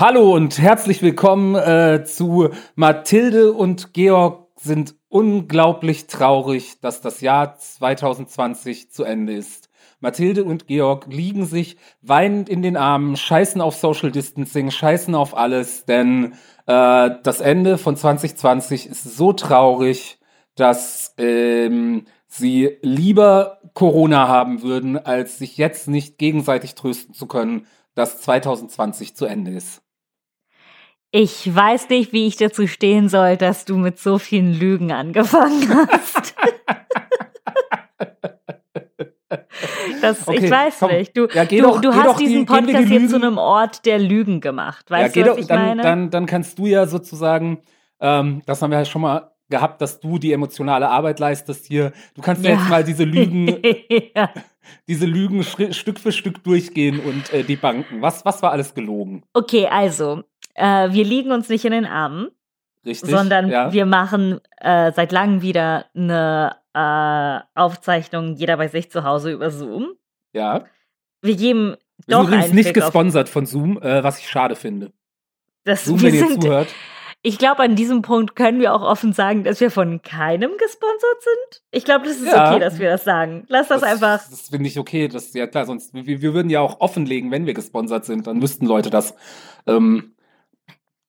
Hallo und herzlich willkommen äh, zu Mathilde und Georg sind unglaublich traurig, dass das Jahr 2020 zu Ende ist. Mathilde und Georg liegen sich weinend in den Armen, scheißen auf Social Distancing, scheißen auf alles, denn äh, das Ende von 2020 ist so traurig, dass ähm, sie lieber Corona haben würden, als sich jetzt nicht gegenseitig trösten zu können, dass 2020 zu Ende ist. Ich weiß nicht, wie ich dazu stehen soll, dass du mit so vielen Lügen angefangen hast. Das, okay, ich weiß komm, nicht. Du, ja, du, doch, du hast diesen die, Podcast die hier zu einem Ort der Lügen gemacht. Weißt ja, du, was doch, ich dann, meine? Dann, dann kannst du ja sozusagen, ähm, das haben wir ja schon mal gehabt, dass du die emotionale Arbeit leistest hier. Du kannst ja, jetzt mal diese Lügen, ja. Diese Lügen Stück für Stück durchgehen und äh, die Banken. Was, was war alles gelogen? Okay, also, äh, wir liegen uns nicht in den Armen. Richtig, sondern ja. wir machen äh, seit langem wieder eine äh, Aufzeichnung, jeder bei sich zu Hause über Zoom. Ja. Wir geben doch. Wir sind übrigens nicht gesponsert von Zoom, äh, was ich schade finde. Das, Zoom, wenn ihr zuhört. Ich glaube, an diesem Punkt können wir auch offen sagen, dass wir von keinem gesponsert sind. Ich glaube, das ist ja. okay, dass wir das sagen. Lass das, das einfach. Das finde ich okay. Das ja klar, sonst wir, wir, würden ja auch offenlegen, wenn wir gesponsert sind, dann müssten Leute das. Ähm,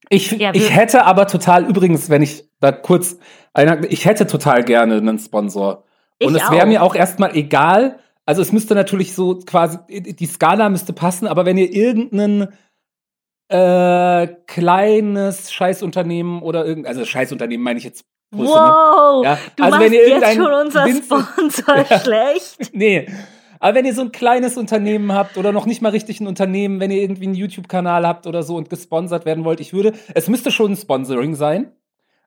ich, ja, ich hätte aber total, übrigens, wenn ich da kurz einer, ich hätte total gerne einen Sponsor. Und ich es wäre mir auch erstmal egal. Also es müsste natürlich so quasi, die Skala müsste passen, aber wenn ihr irgendeinen äh, kleines Scheißunternehmen oder irgend, also Scheißunternehmen meine ich jetzt ne? wow, ne? ja? du also machst wenn ihr jetzt schon unser Sponsor schlecht. nee, aber wenn ihr so ein kleines Unternehmen habt oder noch nicht mal richtig ein Unternehmen, wenn ihr irgendwie einen YouTube-Kanal habt oder so und gesponsert werden wollt, ich würde, es müsste schon ein Sponsoring sein.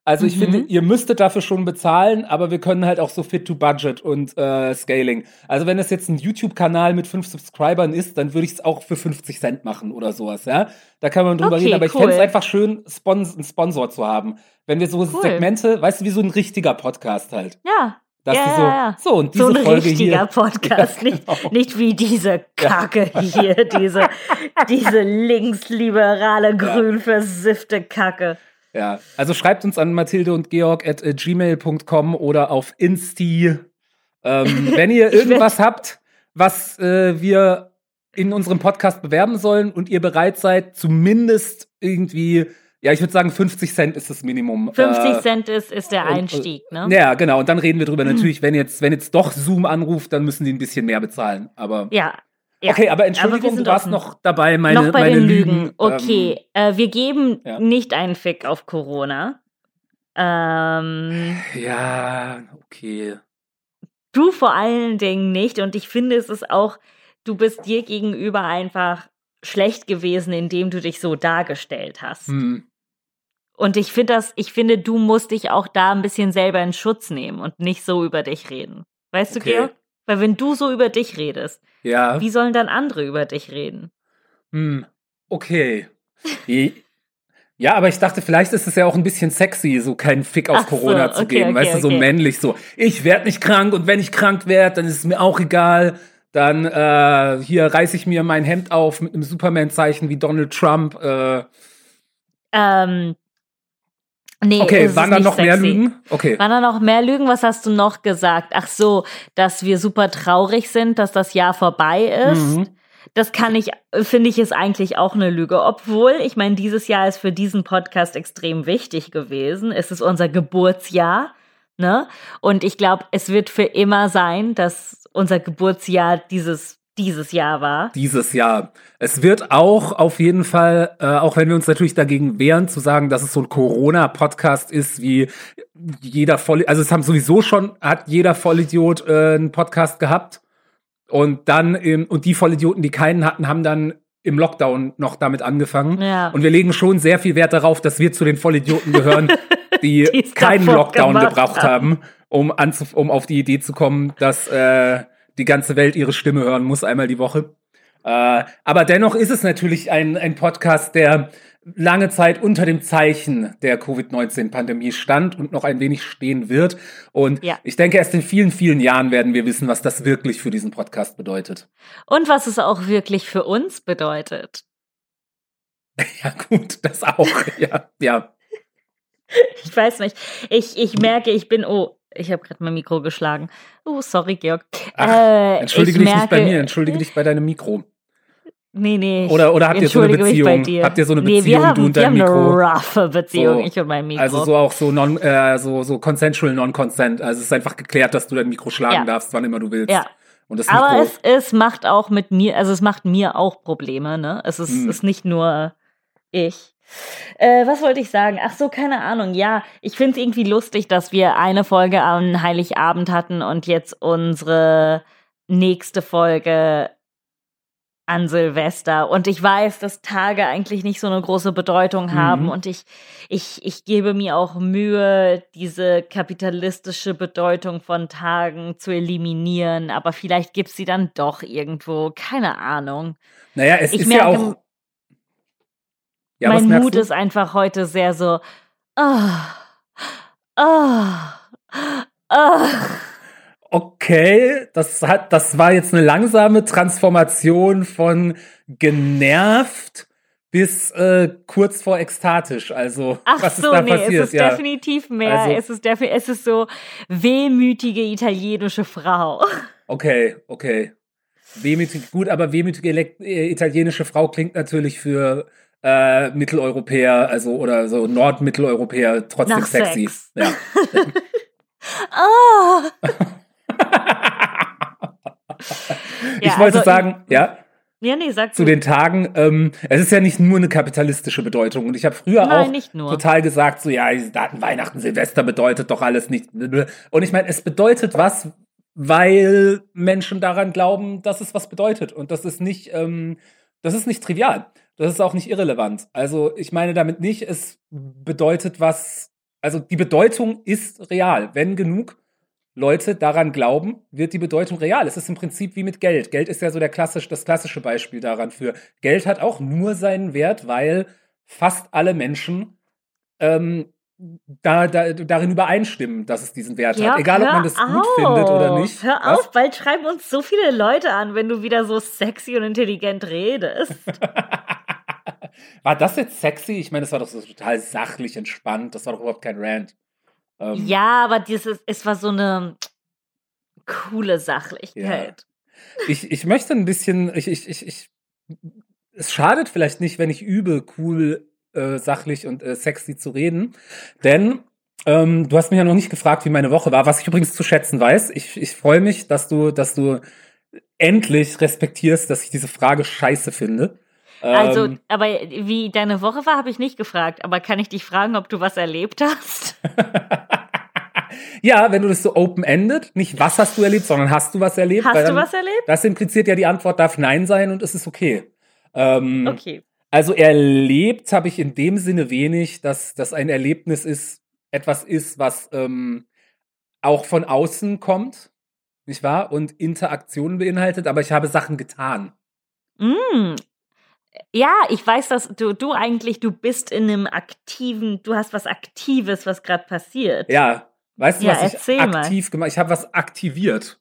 Also ich mhm. finde, ihr müsstet dafür schon bezahlen, aber wir können halt auch so fit to budget und äh, Scaling. Also wenn es jetzt ein YouTube-Kanal mit fünf Subscribern ist, dann würde ich es auch für 50 Cent machen oder sowas, ja. Da kann man drüber okay, reden, aber ich fände es einfach schön, Spons einen Sponsor zu haben. Wenn wir so cool. Segmente, weißt du, wie so ein richtiger Podcast halt. Ja. Dass ja, so, ja. so und diese so ein Folge richtiger hier. Podcast, ja, genau. nicht, nicht wie diese Kacke hier, diese, diese linksliberale, grün versiffte Kacke. Ja, also schreibt uns an Mathilde und Georg at äh, gmail.com oder auf Insti. Ähm, wenn ihr irgendwas habt, was äh, wir in unserem Podcast bewerben sollen und ihr bereit seid, zumindest irgendwie, ja, ich würde sagen, 50 Cent ist das Minimum. 50 äh, Cent ist, ist der Einstieg, und, ne? Ja, genau. Und dann reden wir drüber. Natürlich, wenn jetzt, wenn jetzt doch Zoom anruft, dann müssen die ein bisschen mehr bezahlen. Aber ja, ja, okay, aber Entschuldigung, aber du warst offen. noch dabei, meine, noch bei meine den Lügen. Lügen. Okay, ähm, äh, wir geben ja. nicht einen Fick auf Corona. Ähm, ja, okay. Du vor allen Dingen nicht. Und ich finde, es ist auch, du bist dir gegenüber einfach schlecht gewesen, indem du dich so dargestellt hast. Hm. Und ich finde das, ich finde, du musst dich auch da ein bisschen selber in Schutz nehmen und nicht so über dich reden. Weißt okay. du, Georg? Weil wenn du so über dich redest, ja. Wie sollen dann andere über dich reden? Hm, okay. ja, aber ich dachte, vielleicht ist es ja auch ein bisschen sexy, so keinen Fick auf Ach Corona so, zu okay, geben. Okay, weißt du, so okay. männlich so. Ich werde nicht krank und wenn ich krank werde, dann ist es mir auch egal. Dann äh, hier reiße ich mir mein Hemd auf mit einem Superman-Zeichen wie Donald Trump. Äh. Ähm, Nee, okay, waren da noch sexy. mehr Lügen? Okay. Waren da noch mehr Lügen? Was hast du noch gesagt? Ach so, dass wir super traurig sind, dass das Jahr vorbei ist. Mhm. Das kann ich, finde ich, ist eigentlich auch eine Lüge. Obwohl, ich meine, dieses Jahr ist für diesen Podcast extrem wichtig gewesen. Es ist unser Geburtsjahr, ne? Und ich glaube, es wird für immer sein, dass unser Geburtsjahr dieses dieses Jahr war. Dieses Jahr. Es wird auch auf jeden Fall, äh, auch wenn wir uns natürlich dagegen wehren, zu sagen, dass es so ein Corona-Podcast ist, wie jeder Voll, also es haben sowieso schon, hat jeder Vollidiot äh, einen Podcast gehabt. Und dann, im, und die Vollidioten, die keinen hatten, haben dann im Lockdown noch damit angefangen. Ja. Und wir legen schon sehr viel Wert darauf, dass wir zu den Vollidioten gehören, die keinen Lockdown gebraucht haben, um, anzuf um auf die Idee zu kommen, dass äh, die ganze Welt ihre Stimme hören muss, einmal die Woche. Äh, aber dennoch ist es natürlich ein, ein Podcast, der lange Zeit unter dem Zeichen der Covid-19-Pandemie stand und noch ein wenig stehen wird. Und ja. ich denke, erst in vielen, vielen Jahren werden wir wissen, was das wirklich für diesen Podcast bedeutet. Und was es auch wirklich für uns bedeutet. Ja, gut, das auch. ja, ja. Ich weiß nicht. Ich, ich merke, ich bin, oh, ich habe gerade mein Mikro geschlagen. Oh, sorry, Georg. Ach, äh, entschuldige dich merke, nicht bei mir, entschuldige dich bei deinem Mikro. Nee, nee. Oder, oder habt ihr so eine Beziehung? Habt ihr so eine Beziehung, nee, wir haben, du und dein wir Mikro? haben eine roughe Beziehung, so, ich und mein Mikro. Also so auch so non, äh, so, so consensual non-consent. Also es ist einfach geklärt, dass du dein Mikro schlagen ja. darfst, wann immer du willst. Ja. Und das Aber es, es macht auch mit mir, also es macht mir auch Probleme, ne? Es ist, hm. ist nicht nur ich. Äh, was wollte ich sagen? Ach so, keine Ahnung. Ja, ich finde es irgendwie lustig, dass wir eine Folge am Heiligabend hatten und jetzt unsere nächste Folge an Silvester. Und ich weiß, dass Tage eigentlich nicht so eine große Bedeutung haben. Mhm. Und ich, ich, ich gebe mir auch Mühe, diese kapitalistische Bedeutung von Tagen zu eliminieren. Aber vielleicht gibt es sie dann doch irgendwo. Keine Ahnung. Naja, es ich ist merke, ja auch ja, mein Mut ist einfach heute sehr so. Oh, oh, oh. Okay, das hat, das war jetzt eine langsame Transformation von genervt bis äh, kurz vor ekstatisch. Also Ach was so, ist da nee, passiert? Es ist ja. definitiv mehr. Also, es ist defi es ist so wehmütige italienische Frau. Okay, okay. Wehmütig, gut, aber wehmütige äh, italienische Frau klingt natürlich für äh, Mitteleuropäer, also oder so Nordmitteleuropäer trotzdem Nach sexy. Sex. Ja. oh. ich ja, wollte also, sagen, ja. Ja, nee, sag Zu den Tagen, ähm, es ist ja nicht nur eine kapitalistische Bedeutung. Und ich habe früher Nein, auch total gesagt, so ja, Daten Weihnachten, Silvester bedeutet doch alles nicht. Und ich meine, es bedeutet was, weil Menschen daran glauben, dass es was bedeutet. Und das ist nicht, ähm, das ist nicht trivial. Das ist auch nicht irrelevant. Also ich meine damit nicht, es bedeutet was, also die Bedeutung ist real. Wenn genug Leute daran glauben, wird die Bedeutung real. Es ist im Prinzip wie mit Geld. Geld ist ja so der klassisch, das klassische Beispiel daran für. Geld hat auch nur seinen Wert, weil fast alle Menschen ähm, da, da, darin übereinstimmen, dass es diesen Wert Georg, hat. Egal, ob man das auf. gut findet oder nicht. Hör Was? auf, bald schreiben uns so viele Leute an, wenn du wieder so sexy und intelligent redest. war das jetzt sexy? Ich meine, das war doch so total sachlich entspannt. Das war doch überhaupt kein Rant. Ähm, ja, aber dieses, es war so eine coole Sachlichkeit. Ja. Ich, ich möchte ein bisschen, ich, ich, ich, ich, es schadet vielleicht nicht, wenn ich übe, cool, äh, sachlich und äh, sexy zu reden. Denn ähm, du hast mich ja noch nicht gefragt, wie meine Woche war, was ich übrigens zu schätzen weiß. Ich, ich freue mich, dass du, dass du endlich respektierst, dass ich diese Frage scheiße finde. Also, Ähm, aber wie deine Woche war, habe ich nicht gefragt. Aber kann ich dich fragen, ob du was erlebt hast? ja, wenn du das so open-ended, nicht was hast du erlebt, sondern hast du was erlebt? Hast du was erlebt? Das impliziert ja, die Antwort darf Nein sein und es ist okay. Ähm, Okay. Also erlebt habe ich in dem Sinne wenig, dass das ein Erlebnis ist, etwas ist, was ähm, auch von außen kommt, nicht wahr? Und Interaktionen beinhaltet, aber ich habe Sachen getan. Mm. Ja, ich weiß, dass du, du eigentlich, du bist in einem aktiven, du hast was Aktives, was gerade passiert. Ja, weißt du, Ja, was ich erzähl mal. aktiv gemacht Ich habe was aktiviert.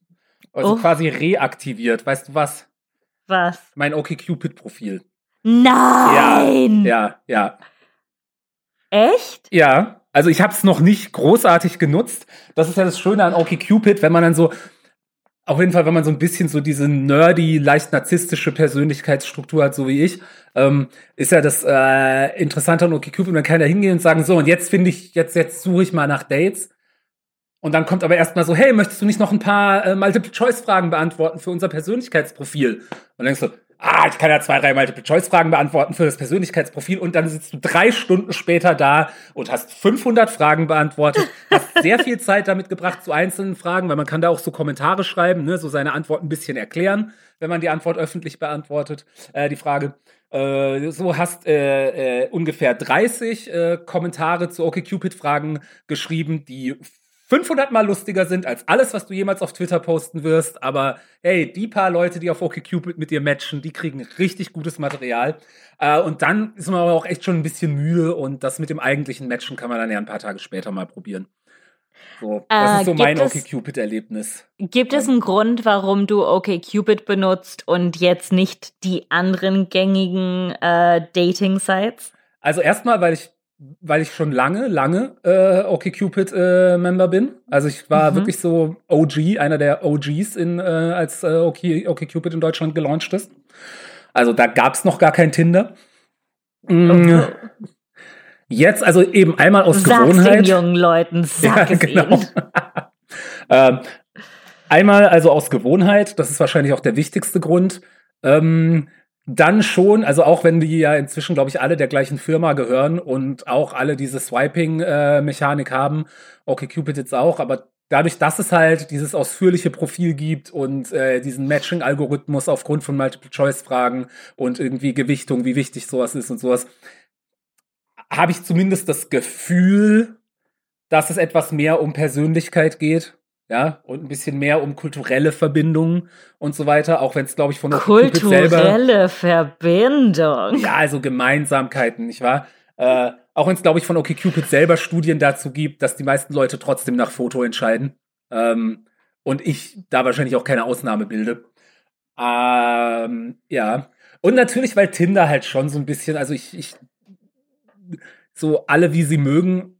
Also Oh. quasi reaktiviert. Weißt du was? Was? Mein OkCupid-Profil. Nein! Ja, ja. Echt? Ja, also ich habe es noch nicht großartig genutzt. Das ist ja das Schöne an OkCupid, wenn man dann so, auf jeden Fall, wenn man so ein bisschen so diese nerdy, leicht narzisstische Persönlichkeitsstruktur hat, so wie ich, ähm, ist ja das äh, Interessante an OkCupid, man kann da hingehen und sagen, so, und jetzt finde ich, jetzt, jetzt suche ich mal nach Dates. Und dann kommt aber erstmal so, hey, möchtest du nicht noch ein paar äh, Multiple-Choice-Fragen beantworten für unser Persönlichkeitsprofil? Und dann denkst du, ah, ich kann ja zwei, drei Multiple-Choice-Fragen beantworten für das Persönlichkeitsprofil und dann sitzt du drei Stunden später da und hast 500 Fragen beantwortet, hast sehr viel Zeit damit gebracht zu einzelnen Fragen, weil man kann da auch so Kommentare schreiben, ne, so seine Antwort ein bisschen erklären, wenn man die Antwort öffentlich beantwortet, äh, die Frage. Äh, so hast äh, äh, ungefähr 30 äh, Kommentare zu OkCupid-Fragen geschrieben, die 500 mal lustiger sind als alles, was du jemals auf Twitter posten wirst. Aber hey, die paar Leute, die auf OkCupid mit dir matchen, die kriegen richtig gutes Material. Äh, und dann ist man aber auch echt schon ein bisschen müde und das mit dem eigentlichen Matchen kann man dann ja ein paar Tage später mal probieren. So, das äh, ist so mein OkCupid-Erlebnis. Gibt es einen Grund, warum du OkCupid benutzt und jetzt nicht die anderen gängigen äh, Dating-Sites? Also erstmal, weil ich weil ich schon lange, lange äh, OkCupid-Member äh, bin. Also ich war mhm. wirklich so OG, einer der OGs, in, äh, als äh, OkCupid in Deutschland gelauncht ist. Also da gab es noch gar kein Tinder. Okay. Jetzt, also eben einmal aus Sag's Gewohnheit. Den jungen Leuten, sag ja, es genau. ähm, einmal also aus Gewohnheit, das ist wahrscheinlich auch der wichtigste Grund. Ähm, dann schon, also auch wenn die ja inzwischen, glaube ich, alle der gleichen Firma gehören und auch alle diese Swiping-Mechanik äh, haben, okay, Cupid jetzt auch, aber dadurch, dass es halt dieses ausführliche Profil gibt und äh, diesen Matching-Algorithmus aufgrund von Multiple-Choice-Fragen und irgendwie Gewichtung, wie wichtig sowas ist und sowas, habe ich zumindest das Gefühl, dass es etwas mehr um Persönlichkeit geht. Ja, und ein bisschen mehr um kulturelle Verbindungen und so weiter, auch wenn es, glaube ich, von Kulturelle selber, Verbindung. Ja, also Gemeinsamkeiten, nicht wahr? Äh, auch wenn es, glaube ich, von OkCupid selber Studien dazu gibt, dass die meisten Leute trotzdem nach Foto entscheiden. Ähm, und ich da wahrscheinlich auch keine Ausnahme bilde. Ähm, ja. Und natürlich, weil Tinder halt schon so ein bisschen, also ich, ich so alle wie sie mögen.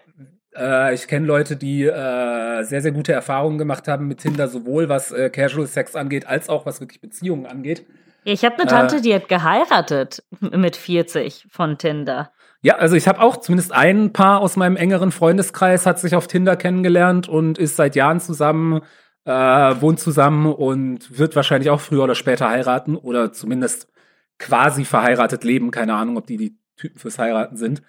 Äh, ich kenne Leute, die äh, sehr, sehr gute Erfahrungen gemacht haben mit Tinder, sowohl was äh, Casual Sex angeht, als auch was wirklich Beziehungen angeht. Ich habe eine Tante, äh, die hat geheiratet mit 40 von Tinder. Ja, also ich habe auch zumindest ein Paar aus meinem engeren Freundeskreis hat sich auf Tinder kennengelernt und ist seit Jahren zusammen, äh, wohnt zusammen und wird wahrscheinlich auch früher oder später heiraten oder zumindest quasi verheiratet leben. Keine Ahnung, ob die die Typen fürs Heiraten sind.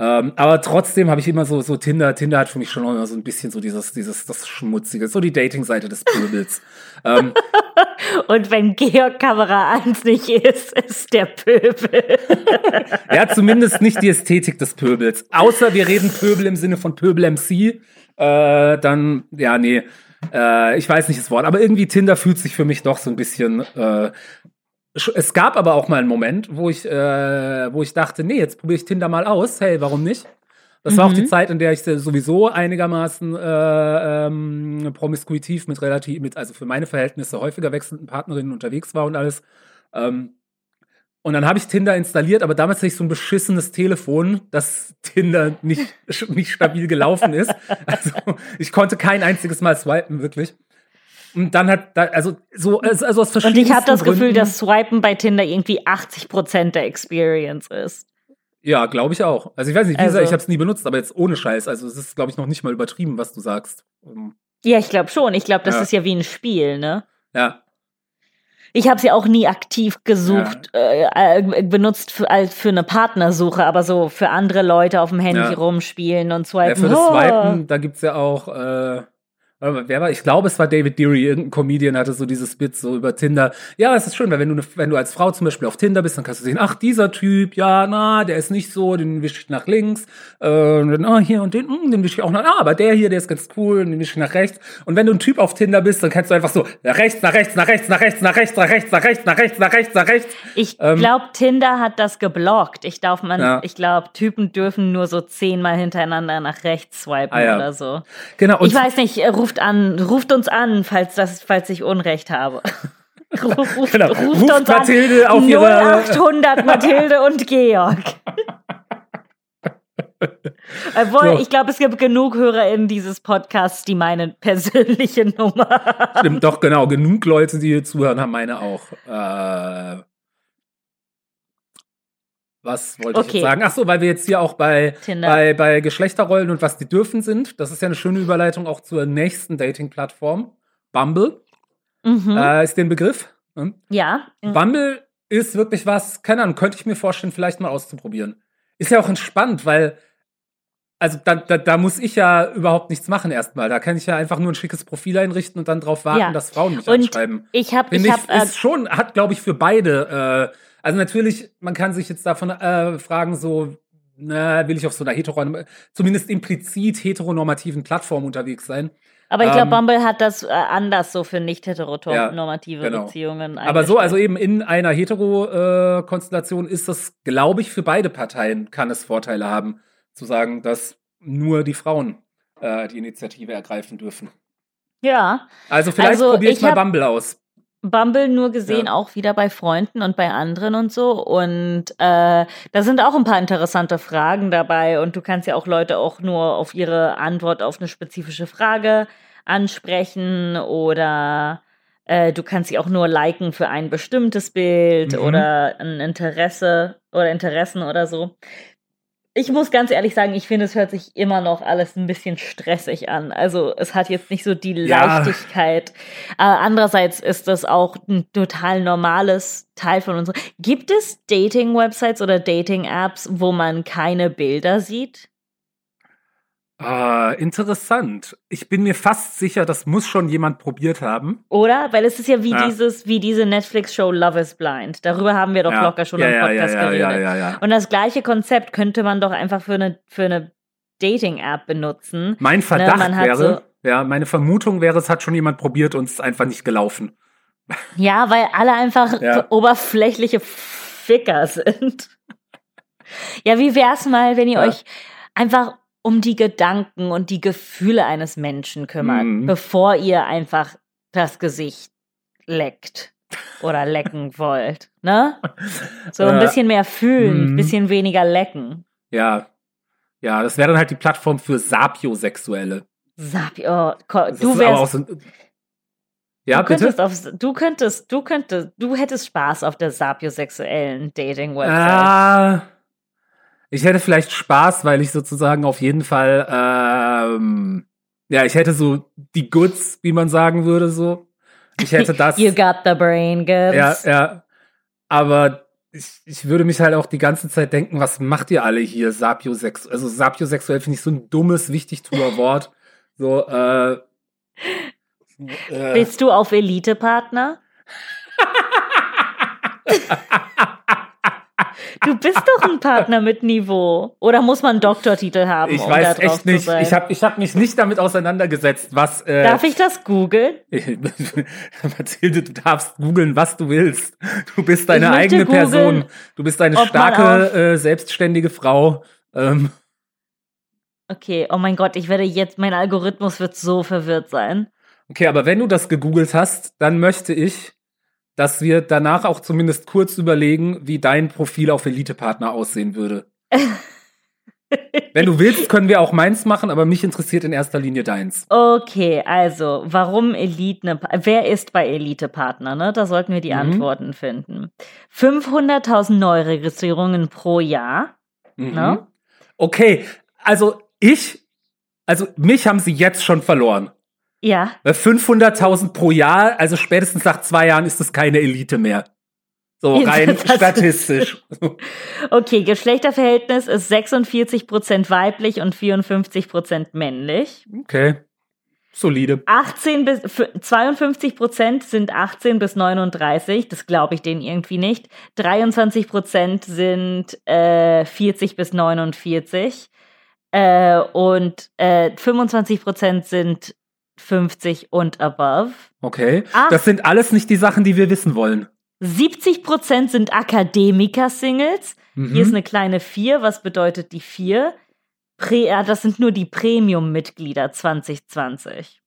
Ähm, aber trotzdem habe ich immer so, so Tinder, Tinder hat für mich schon immer so ein bisschen so dieses, dieses, das Schmutzige, so die Dating-Seite des Pöbels. ähm, Und wenn Georg Kamera 1 nicht ist, ist der Pöbel. ja, zumindest nicht die Ästhetik des Pöbels. Außer wir reden Pöbel im Sinne von Pöbel MC, äh, dann, ja, nee. Äh, ich weiß nicht das Wort, aber irgendwie Tinder fühlt sich für mich doch so ein bisschen äh, es gab aber auch mal einen Moment, wo ich, äh, wo ich dachte, nee, jetzt probiere ich Tinder mal aus. Hey, warum nicht? Das mhm. war auch die mhm. Zeit, in der ich sowieso einigermaßen äh, ähm, promiskuitiv mit relativ, mit, also für meine Verhältnisse häufiger wechselnden Partnerinnen unterwegs war und alles. Ähm, und dann habe ich Tinder installiert, aber damals hatte ich so ein beschissenes Telefon, dass Tinder nicht, nicht stabil gelaufen ist. Also ich konnte kein einziges Mal swipen, wirklich. Und dann hat, da, also so, also aus verschiedenen Und ich habe das Gründen, Gefühl, dass Swipen bei Tinder irgendwie 80 Prozent der Experience ist. Ja, glaube ich auch. Also ich weiß nicht, wie also, gesagt, ich habe es nie benutzt, aber jetzt ohne Scheiß. Also es ist, glaube ich, noch nicht mal übertrieben, was du sagst. Ähm, ja, ich glaube schon. Ich glaube, das ja. ist ja wie ein Spiel, ne? Ja. Ich habe sie auch nie aktiv gesucht, ja. äh, äh benutzt für, als für eine Partnersuche, aber so für andere Leute auf dem Handy ja. rumspielen und swipen. Ja, für das Swipen, da gibt's ja auch äh? Ich glaube, es war David Deary, irgendein Comedian hatte so dieses Bit so über Tinder. Ja, es ist schön, weil wenn du, wenn du als Frau zum Beispiel auf Tinder bist, dann kannst du sehen, ach, dieser Typ, ja, na, der ist nicht so, den wische ich nach links, äh, und dann, ah, hier und den, mh, den wische ich auch nach, ah, aber der hier, der ist ganz cool, den wische ich nach rechts. Und wenn du ein Typ auf Tinder bist, dann kannst du einfach so nach rechts, nach rechts, nach rechts, nach rechts, nach rechts, nach rechts, nach rechts, nach rechts, nach rechts, nach rechts. Ich ähm, glaube, Tinder hat das geblockt. Ich darf man, ich glaube, Typen dürfen nur so zehnmal hintereinander nach rechts swipen ah, oder so. Genau. ich weiß nicht, ruft an, ruft ruft uns an, falls, das, falls ich Unrecht habe. Ruf, genau. Ruft, ruft uns Mathilde an. auf 0800 Mathilde und Georg. Obwohl, so. ich glaube, es gibt genug Hörer in dieses Podcasts, die meine persönliche Nummer Stimmt, doch, genau. Genug Leute, die hier zuhören, haben meine auch. Äh, was wollte okay. ich jetzt sagen? Ach so, weil wir jetzt hier auch bei, bei, bei Geschlechterrollen und was die dürfen sind. Das ist ja eine schöne Überleitung auch zur nächsten Dating-Plattform. Bumble mhm. äh, ist den Begriff. Hm? Ja. Bumble ist wirklich was, keine Ahnung, könnte ich mir vorstellen, vielleicht mal auszuprobieren. Ist ja auch entspannt, weil, also da, da, da muss ich ja überhaupt nichts machen erstmal. Da kann ich ja einfach nur ein schickes Profil einrichten und dann drauf warten, ja. dass Frauen mich und anschreiben. Ich habe, ich, ich hab, äh, ist schon, hat glaube ich für beide äh, also natürlich, man kann sich jetzt davon äh, fragen, so, na, will ich auf so einer heteronorm zumindest implizit heteronormativen Plattform unterwegs sein. Aber ich glaube, ähm, Bumble hat das äh, anders so für nicht heteronormative ja, genau. Beziehungen. Aber so, also eben in einer hetero-Konstellation äh, ist das, glaube ich, für beide Parteien kann es Vorteile haben, zu sagen, dass nur die Frauen äh, die Initiative ergreifen dürfen. Ja. Also vielleicht Also, probiere ich, ich mal Bumble aus. Bumble nur gesehen, Ja. auch wieder bei Freunden und bei anderen und so. Und äh, da sind auch ein paar interessante Fragen dabei. Und du kannst ja auch Leute auch nur auf ihre Antwort auf eine spezifische Frage ansprechen oder äh, du kannst sie auch nur liken für ein bestimmtes Bild Mhm. oder ein Interesse oder Interessen oder so. Ich muss ganz ehrlich sagen, ich finde, es hört sich immer noch alles ein bisschen stressig an. Also es hat jetzt nicht so die Ja. Leichtigkeit. Äh, andererseits ist das auch ein total normales Teil von uns. Gibt es Dating-Websites oder Dating-Apps, wo man keine Bilder sieht? Ah, interessant. Ich bin mir fast sicher, das muss schon jemand probiert haben. Oder? Weil es ist ja wie Ja. dieses, wie diese Netflix-Show Love is Blind. Darüber haben wir doch ja. locker schon ja, im Podcast ja, ja, geredet. ja, ja, ja. Und das gleiche Konzept könnte man doch einfach für eine, für eine Dating-App benutzen. Mein Verdacht man hat wäre, ja, meine Vermutung wäre, es hat schon jemand probiert und es ist einfach nicht gelaufen. Ja, weil alle einfach oberflächliche Ficker sind. Ja, wie wär's mal, wenn ihr euch einfach um die Gedanken und die Gefühle eines Menschen kümmert, Mhm. bevor ihr einfach das Gesicht leckt oder lecken wollt, ne? So ein bisschen mehr fühlen, ein mhm. bisschen weniger lecken. Ja. Ja, das wäre dann halt die Plattform für Sapiosexuelle. Sapi, oh, du wärst, so, ja, du bitte? könntest auf, du könntest, du könntest, du hättest Spaß auf der sapiosexuellen Dating-Website. Ah, ich hätte vielleicht Spaß, weil ich sozusagen auf jeden Fall, ähm, ja, ich hätte so die Goods, wie man sagen würde, so. Ich hätte das. You got the brain ja, goods. ja. Aber ich, ich würde mich halt auch die ganze Zeit denken, was macht ihr alle hier sapiosexuell? Also sapiosexuell finde ich so ein dummes, wichtigtuer Wort. So, äh, äh Bist du auf Elite-Partner? Du bist doch ein Partner mit Niveau. Oder muss man einen Doktortitel haben, ich um da weiß drauf echt nicht. Ich habe ich hab mich nicht damit auseinandergesetzt, was. Äh, Darf ich das googeln? Mathilde, du darfst googeln, was du willst. Du bist deine eigene googeln, Person. Du bist eine starke, äh, selbstständige Frau. Ähm, Okay, oh mein Gott, ich werde jetzt, mein Algorithmus wird so verwirrt sein. okay, aber wenn du das gegoogelt hast, dann möchte ich, dass wir danach auch zumindest kurz überlegen, wie dein Profil auf Elite-Partner aussehen würde. wenn du willst, können wir auch meins machen, aber mich interessiert in erster Linie deins. Okay, also, warum Elite, wer ist bei Elite-Partner, ne? Da sollten wir die Mhm. Antworten finden. 500.000 Neuregistrierungen pro Jahr. Mhm. Ne? Okay, also ich, also mich haben sie jetzt schon verloren. Ja, Bei 500.000 pro Jahr, also spätestens nach zwei Jahren ist es keine Elite mehr. So rein statistisch. Okay, Geschlechterverhältnis ist 46% weiblich und 54% männlich. Okay, solide. 18 bis f- 52% sind 18 bis 39, das glaube ich denen irgendwie nicht. 23% sind äh, 40 bis 49 äh, und äh, 25% sind 50 und above. Okay, Ach. das sind alles nicht die Sachen, die wir wissen wollen. 70% sind Akademiker-Singles. Mhm. Hier ist eine kleine 4. Was bedeutet die 4? Pre ja, das sind nur die Premium-Mitglieder 2020.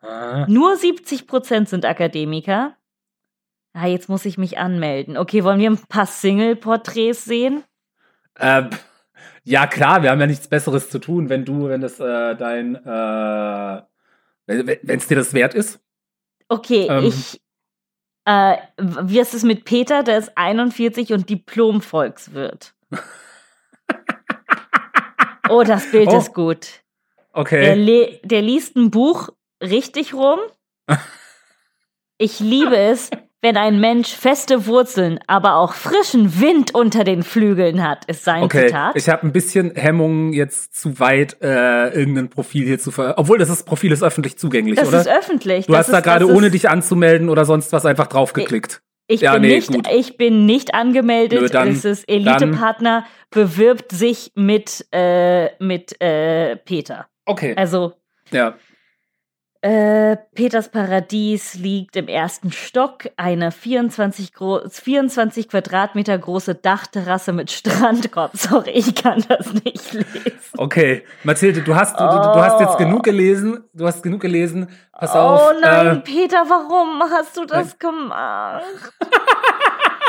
Ah, Nur 70% sind Akademiker. Ah, jetzt muss ich mich anmelden. Okay, wollen wir ein paar Single-Porträts sehen? ähm, ja klar, wir haben ja nichts Besseres zu tun, wenn du, wenn es äh, dein, äh, wenn es dir das wert ist. Okay, Ähm. ich. Äh, wie ist es mit Peter? Der ist 41 und Diplom-Volkswirt. oh, das Bild Oh. ist gut. Der, Okay. le der liest ein Buch richtig rum. Ich liebe es, wenn ein Mensch feste Wurzeln, aber auch frischen Wind unter den Flügeln hat, ist sein Okay, Zitat. ich habe ein bisschen Hemmungen, jetzt zu weit äh, irgendein Profil hier zu ver... Obwohl, das ist, Profil ist öffentlich zugänglich, das oder? ist öffentlich. du das hast da ist- gerade das ist- ohne dich anzumelden oder sonst was einfach draufgeklickt. Ich, Ja, bin nee, nicht, gut. ich bin nicht angemeldet. Nö, dann- es ist Elite-Partner bewirbt sich mit, äh, mit äh, Peter. Okay, Also, ja. Äh, Peters Paradies liegt im ersten Stock, eine 24, 24 Quadratmeter große Dachterrasse mit Strandkorb. Sorry, ich kann das nicht lesen. Okay, Mathilde, du hast, du, du, du hast jetzt genug gelesen. Du hast genug gelesen. Pass oh, auf. Oh nein, äh, Peter, warum hast du das nein. gemacht?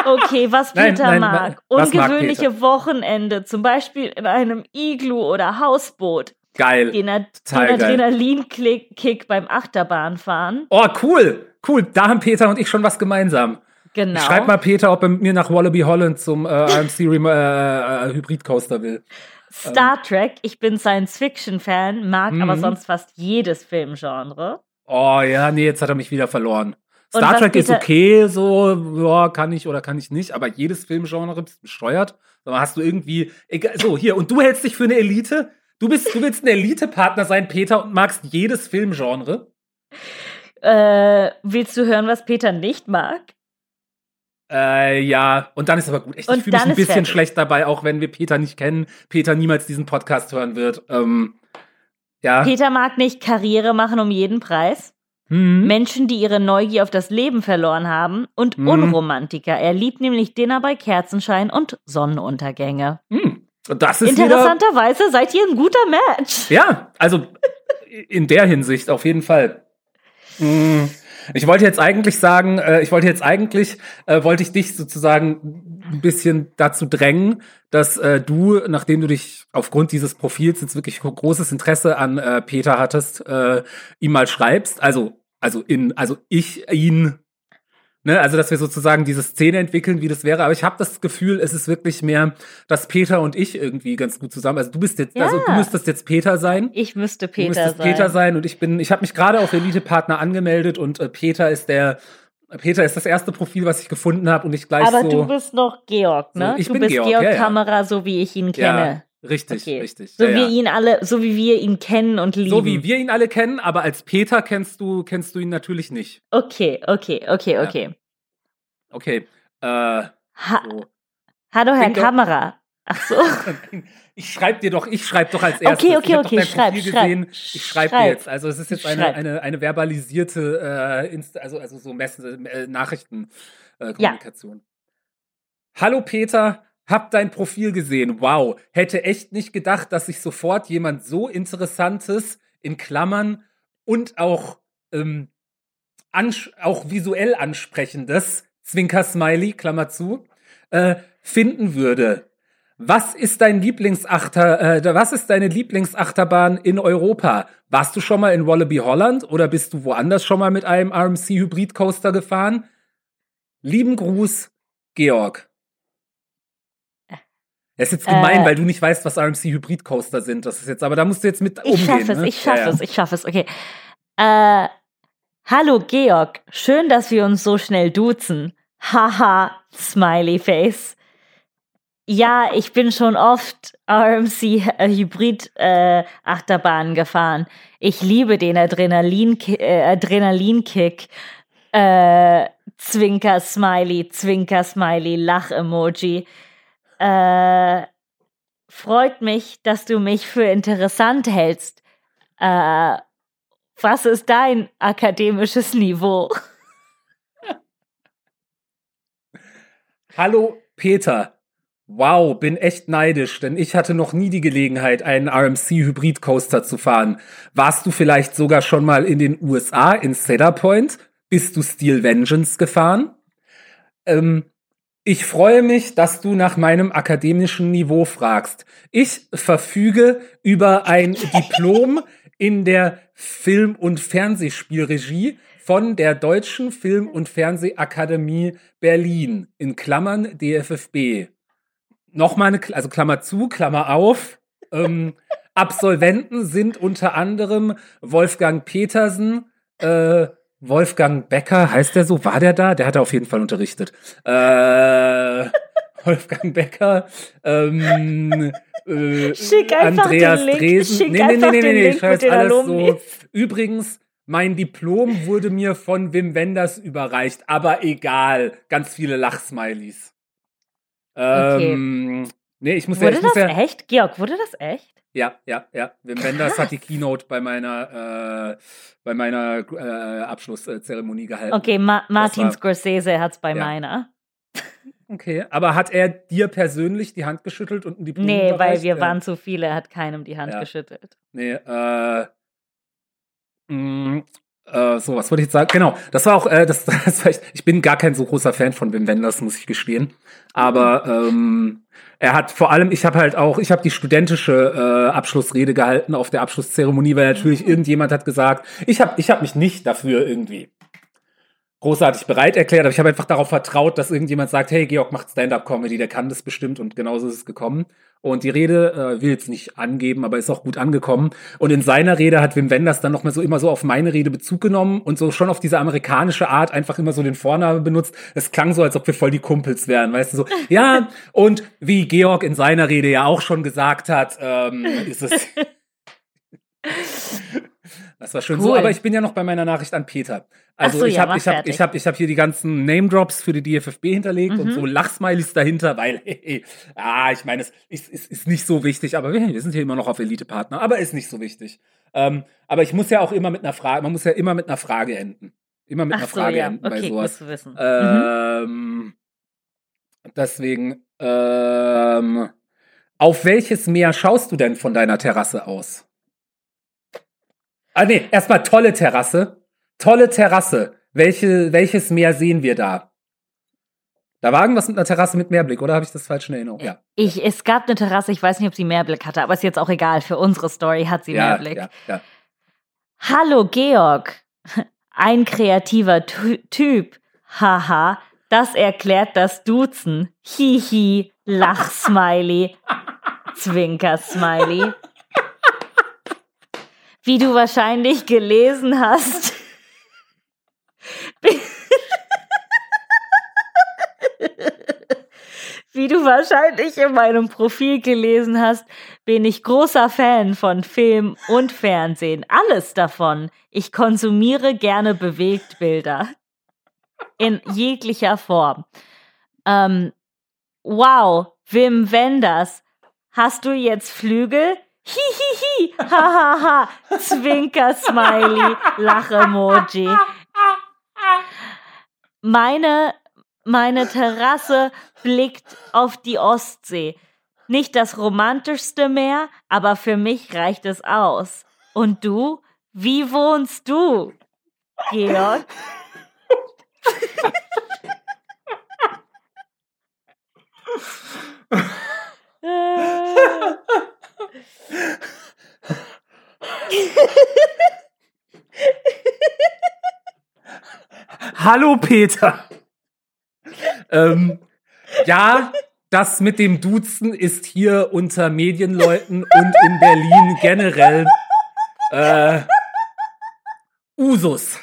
Okay, was Peter nein, nein, mag. Ungewöhnliche mag Peter? Wochenende, zum Beispiel in einem Iglu oder Hausboot. Geil. Den, den Adrenalinkick beim Achterbahnfahren. Oh, cool. Cool. Da haben Peter und ich schon was gemeinsam. Genau. Schreib mal Peter, ob er mit mir nach Wallaby Holland zum äh, AMC äh, äh, Hybrid Coaster will. Star ähm. Trek, ich bin Science-Fiction-Fan, mag mhm. aber sonst fast jedes Filmgenre. Oh ja, nee, jetzt hat er mich wieder verloren. Star Trek ist okay, so, ja, kann ich oder kann ich nicht, aber jedes Filmgenre ist besteuert. Hast du irgendwie, egal, so, hier, und du hältst dich für eine Elite? Du bist, du willst ein Elite-Partner sein, Peter, und magst jedes Filmgenre? Äh, willst du hören, was Peter nicht mag? Äh, ja, und dann ist aber gut. Echt, ich fühle mich ein bisschen fertig. schlecht dabei, auch wenn wir Peter nicht kennen. Peter niemals diesen Podcast hören wird. Ähm, ja. Peter mag nicht Karriere machen um jeden Preis. Mhm. Menschen, die ihre Neugier auf das Leben verloren haben und mhm. Unromantiker. Er liebt nämlich Dinner bei Kerzenschein und Sonnenuntergänge. Mhm. Das ist Interessanterweise wieder, seid ihr ein guter Match. Ja, also in der Hinsicht auf jeden Fall. Hm, ich wollte jetzt eigentlich sagen, äh, ich wollte jetzt eigentlich, äh, wollte ich dich sozusagen ein bisschen dazu drängen, dass äh, du, nachdem du dich aufgrund dieses Profils jetzt wirklich großes Interesse an Peter hattest, ihm mal schreibst. Also, also in, also ich ihn Ne, also, dass wir sozusagen diese Szene entwickeln, wie das wäre. Aber ich habe das Gefühl, es ist wirklich mehr, dass Peter und ich irgendwie ganz gut zusammen. Also du bist jetzt, ja. also du müsstest jetzt Peter sein. Ich müsste Peter du müsstest sein. Peter sein und ich bin, ich habe mich gerade auf Elite Partner angemeldet und äh, Peter ist der Peter ist das erste Profil, was ich gefunden habe und ich gleich Aber so. du bist noch Georg, ne? So, ich du bin bist Georg, Georg ja, Kamera, so wie ich ihn kenne. Ja, richtig, okay. richtig. So ja, wie ihn alle, so wie wir ihn kennen und lieben. So wie wir ihn alle kennen, aber als Peter kennst du, kennst du ihn natürlich nicht. Okay, okay, okay, okay. Okay. Äh, ha so. Hallo, Herr Denk Kamera. Ach so. ich schreibe dir doch, ich schreibe doch als erstes. Okay, okay, ich okay, schreib, schreib. Ich schreibe dir jetzt. Also es ist jetzt eine, eine, eine verbalisierte, äh, Insta also, also so Messen, äh, Nachrichtenkommunikation. Äh, ja. Hallo Peter, hab dein Profil gesehen. Wow, hätte echt nicht gedacht, dass sich sofort jemand so Interessantes in Klammern und auch ähm, auch visuell ansprechendes Zwinker-Smiley, Klammer zu, äh, finden würde. Was ist dein Lieblingsachter, äh, was ist deine Lieblingsachterbahn in Europa? Warst du schon mal in Wallaby Holland oder bist du woanders schon mal mit einem RMC Hybrid Coaster gefahren? Lieben Gruß, Georg. Das ist jetzt gemein, äh, weil du nicht weißt, was RMC Hybrid Coaster sind. Das ist jetzt, aber da musst du jetzt mit umgehen. Ich schaffe es, ne? ich schaffe ja, ja. es, ich schaffe es. Okay. Äh, hallo Georg, schön, dass wir uns so schnell duzen. Haha, Smiley Face. Ja, ich bin schon oft RMC äh, Hybrid äh, Achterbahnen gefahren. Ich liebe den Adrenalin äh, Adrenalinkick. Äh, Zwinker Smiley, Zwinker Smiley, Lach Emoji. Äh, freut mich, dass du mich für interessant hältst. Äh, was ist dein akademisches Niveau? Hallo Peter. Wow, bin echt neidisch, denn ich hatte noch nie die Gelegenheit, einen RMC Hybrid Coaster zu fahren. Warst du vielleicht sogar schon mal in den USA in Cedar Point? Bist du Steel Vengeance gefahren? Ähm, ich freue mich, dass du nach meinem akademischen Niveau fragst. Ich verfüge über ein Diplom in der Film- und Fernsehspielregie von der Deutschen Film- und Fernsehakademie Berlin, in Klammern DFFB. Nochmal eine, also Klammer zu, Klammer auf. Ähm, Absolventen sind unter anderem Wolfgang Petersen, äh, Wolfgang Becker, heißt der so? War der da? Der hat auf jeden Fall unterrichtet. Äh, Wolfgang Becker, ähm, äh, Schick Andreas den Link. Dresen. Schick nee, nee, nee, nee, nee, nee, ich schreibe alles so. Übrigens, mein Diplom wurde mir von Wim Wenders überreicht, aber egal. Ganz viele Lachsmilies. Ähm, okay. Nee, ich muss wurde ja, ich muss das ja, echt? Georg, wurde das echt? Ja, ja, ja. Wim Wenders hat die Keynote bei meiner, äh, bei meiner äh, Abschlusszeremonie gehalten. Okay, Ma Martin war- Scorsese hat's bei Ja. meiner. Okay, aber hat er dir persönlich die Hand geschüttelt und die Blumen Nee, weil wir Ja. waren zu viele, er hat keinem die Hand Ja. geschüttelt. Nee, äh, mh, äh, so, was wollte ich jetzt sagen? Genau, das war auch, äh, das, das war ich, ich bin gar kein so großer Fan von Wim Wenders, muss ich gestehen. Aber ähm, er hat vor allem, ich habe halt auch, ich habe die studentische äh, Abschlussrede gehalten auf der Abschlusszeremonie, weil natürlich irgendjemand hat gesagt, ich habe ich hab mich nicht dafür irgendwie großartig bereit erklärt, aber ich habe einfach darauf vertraut, dass irgendjemand sagt, hey, Georg macht Stand-up-Comedy, der kann das bestimmt und genauso ist es gekommen. Und die Rede äh, will jetzt nicht angeben, aber ist auch gut angekommen. Und in seiner Rede hat Wim Wenders dann nochmal so immer so auf meine Rede Bezug genommen und so schon auf diese amerikanische Art einfach immer so den Vornamen benutzt. Es klang so, als ob wir voll die Kumpels wären, weißt du so. Ja, und wie Georg in seiner Rede ja auch schon gesagt hat, ähm, ist es. Das war schön so, Cool. aber ich bin ja noch bei meiner Nachricht an Peter. Also so, ich ja, habe ich fertig. ich habe ich habe hier die ganzen Name Drops für die DFFB hinterlegt und Mhm. so Lachsmilies dahinter, weil hey, ah, ich meine, es ist, ist, ist nicht so wichtig, aber wir, wir sind hier immer noch auf Elite Partner, aber ist nicht so wichtig. Ähm, aber ich muss ja auch immer mit einer Frage, man muss ja immer mit einer Frage enden. Immer mit Ach einer so, Frage ja. enden bei Okay, gut sowas. zu wissen. mhm. Ähm, deswegen, ähm, auf welches Meer schaust du denn von deiner Terrasse aus? Ah, nee, erstmal tolle Terrasse. Tolle Terrasse. Welche, welches Meer sehen wir da? Da war irgendwas mit einer Terrasse mit Meerblick, oder habe ich das falsch in Erinnerung? Ja. Ich, es gab eine Terrasse, ich weiß nicht, ob sie Mehrblick hatte, aber ist jetzt auch egal. Für unsere Story hat sie Ja, Mehrblick. ja, ja. Hallo Georg, ein kreativer Ty Typ. Haha, das erklärt das Duzen. Hihi, Lachsmiley. Zwinker-Smiley. Wie du wahrscheinlich gelesen hast. Wie du wahrscheinlich in meinem Profil gelesen hast, bin ich großer Fan von Film und Fernsehen. Alles davon. Ich konsumiere gerne Bewegtbilder. In jeglicher Form. Ähm, wow, Wim Wenders. Hast du jetzt Flügel? Hihihi, hahaha, Zwinker-Smiley, Lach-Emoji. Meine, meine Terrasse blickt auf die Ostsee. Nicht das romantischste Meer, aber für mich reicht es aus. Und du? Wie wohnst du, Georg? Hallo Peter. ähm, ja, das mit dem Duzen ist hier unter Medienleuten und in Berlin generell äh, Usus.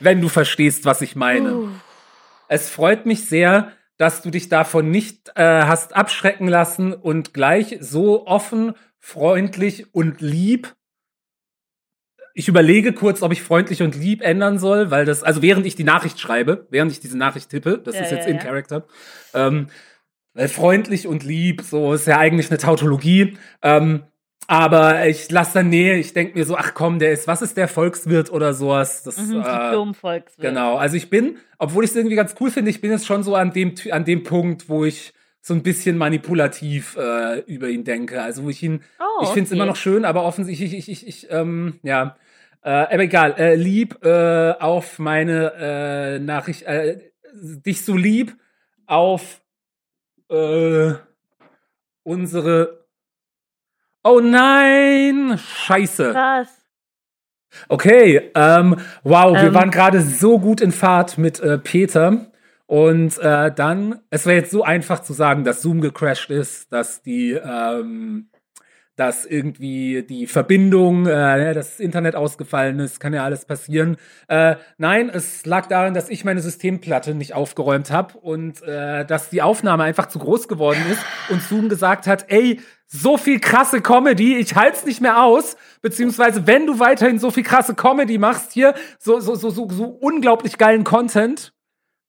Wenn du verstehst, was ich meine. uh, Es freut mich sehr, dass du dich davon nicht äh, hast abschrecken lassen und gleich so offen, freundlich und lieb. Ich überlege kurz, ob ich freundlich und lieb ändern soll, weil das, also während ich die Nachricht schreibe, während ich diese Nachricht tippe, das Ja, ist jetzt ja, in ja. Character, ähm, weil freundlich und lieb, so ist ja eigentlich eine Tautologie. Ähm, aber ich lasse dann, nee, ich denke mir so, ach komm, der ist, was ist der Volkswirt oder sowas? Das, mhm, äh. Genau, also ich bin, obwohl ich es irgendwie ganz cool finde, ich bin jetzt schon so an dem, an dem Punkt, wo ich so ein bisschen manipulativ äh, über ihn denke. Also wo ich ihn, Oh, ich finde es okay. immer noch schön, aber offensichtlich, ich, ich, ich, ich ähm, ja, äh, aber egal, äh, lieb äh, auf meine äh, Nachricht, äh, dich so lieb auf äh, unsere, oh nein, scheiße. Krass. Okay, ähm, wow, wir Ähm. waren gerade so gut in Fahrt mit äh, Peter. Und äh, dann, es wäre jetzt so einfach zu sagen, dass Zoom gecrashed ist, dass die, ähm, dass irgendwie die Verbindung, äh, dass das Internet ausgefallen ist, kann ja alles passieren. Äh, nein, es lag daran, dass ich meine Systemplatte nicht aufgeräumt habe und äh, dass die Aufnahme einfach zu groß geworden ist und Zoom gesagt hat, ey, so viel krasse Comedy, ich halt's nicht mehr aus, beziehungsweise wenn du weiterhin so viel krasse Comedy machst hier, so so so so, so unglaublich geilen Content,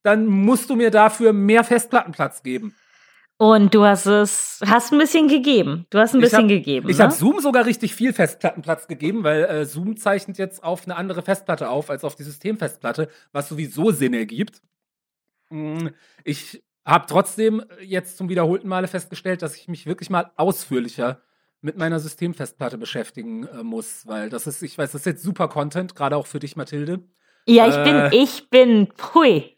dann musst du mir dafür mehr Festplattenplatz geben. Und du hast es, hast ein bisschen gegeben. Du hast ein bisschen hab, gegeben. Ich ne? habe Zoom sogar richtig viel Festplattenplatz gegeben, weil äh, Zoom zeichnet jetzt auf eine andere Festplatte auf als auf die Systemfestplatte, was sowieso Sinn ergibt. Mm, ich habe trotzdem jetzt zum wiederholten Male festgestellt, dass ich mich wirklich mal ausführlicher mit meiner Systemfestplatte beschäftigen äh, muss, weil das ist, ich weiß, das ist jetzt super Content, gerade auch für dich, Mathilde. Ja, ich bin, Äh, ich bin, hui.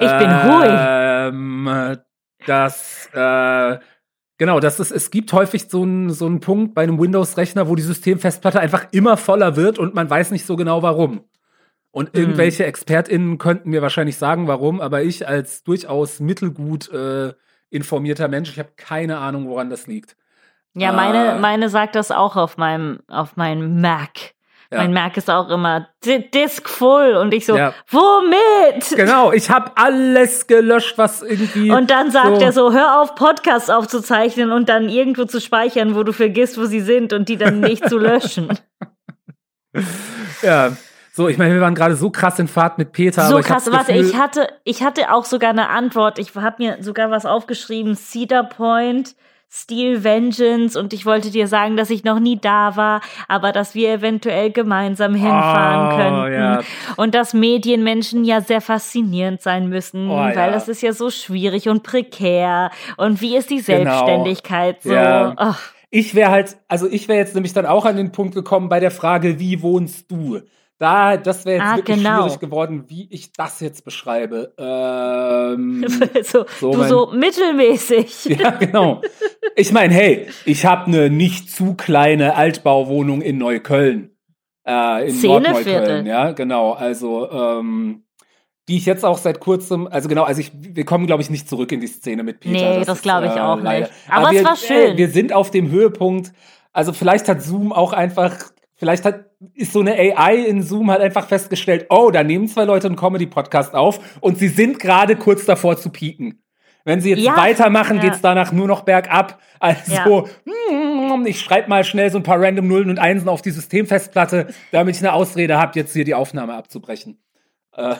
Ich bin hui. Ähm, das, äh, genau, das ist, es gibt häufig so einen so einen Punkt bei einem Windows-Rechner, wo die Systemfestplatte einfach immer voller wird und man weiß nicht so genau warum. Und Hm. irgendwelche ExpertInnen könnten mir wahrscheinlich sagen, warum, aber ich als durchaus mittelgut äh, informierter Mensch, ich habe keine Ahnung, woran das liegt. Ja, meine, äh, meine sagt das auch auf meinem, auf meinem Mac. Ja. Mein Mac ist auch immer "D- Disk full und ich so, Ja. womit? Genau, ich habe alles gelöscht, was irgendwie. Und dann sagt so- er so, hör auf, Podcasts aufzuzeichnen und dann irgendwo zu speichern, wo du vergisst, wo sie sind und die dann nicht zu löschen. Ja. So, ich meine, wir waren gerade so krass in Fahrt mit Peter. so ich krass, das warte, Gefühl- ich hatte, ich hatte auch sogar eine Antwort. Ich habe mir sogar was aufgeschrieben, Cedar Point. Steel Vengeance und ich wollte dir sagen, dass ich noch nie da war, aber dass wir eventuell gemeinsam hinfahren Oh, könnten ja. und dass Medienmenschen ja sehr faszinierend sein müssen, Oh, weil ja. das ist ja so schwierig und prekär und wie ist die Genau. Selbstständigkeit so? Ja. Ich wäre halt, also ich wäre jetzt nämlich dann auch an den Punkt gekommen bei der Frage, wie wohnst du? Da, das wäre jetzt Ah, wirklich genau. schwierig geworden, wie ich das jetzt beschreibe. Ähm, so, so du mein- so mittelmäßig. ja, genau. Ich meine, hey, ich habe eine nicht zu kleine Altbauwohnung in Neukölln. Äh, in. Nordneukölln, ja, genau. Also, ähm, die ich jetzt auch seit kurzem, also genau, also ich, wir kommen, glaube ich, nicht zurück in die Szene mit Peter. Nee, das ist, glaube ich auch leider. nicht. Aber es wir, war schön. Äh, wir sind auf dem Höhepunkt. Also vielleicht hat Zoom auch einfach, vielleicht hat, ist so eine AI in Zoom halt einfach festgestellt, oh, da nehmen zwei Leute einen Comedy-Podcast auf und sie sind gerade kurz davor zu pieken. Wenn sie jetzt Ja, weitermachen, ja. geht's danach nur noch bergab. Also, mm, ich schreibe mal schnell so ein paar random Nullen und Einsen auf die Systemfestplatte, damit ich eine Ausrede habe, jetzt hier die Aufnahme abzubrechen.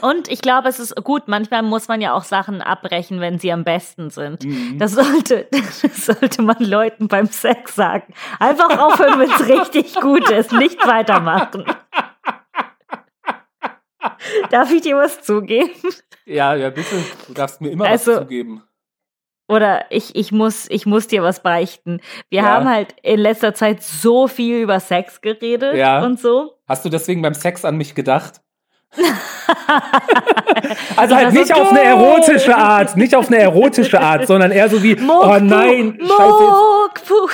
Und ich glaube, es ist gut, manchmal muss man ja auch Sachen abbrechen, wenn sie am besten sind. Mhm. Das, sollte, das sollte man Leuten beim Sex sagen. Einfach aufhören, wenn es richtig gut ist, nicht weitermachen. Darf ich dir was zugeben? Ja, ja, bitte. Du darfst mir immer Also- was zugeben. Oder ich, ich, muss, ich muss dir was beichten. Wir Ja. haben halt in letzter Zeit so viel über Sex geredet Ja. und so. Hast du deswegen beim Sex an mich gedacht? also halt war so nicht auf eine erotische Art, nicht auf eine erotische Art, sondern eher so wie, oh nein, scheiße. jetzt- Muckpuh.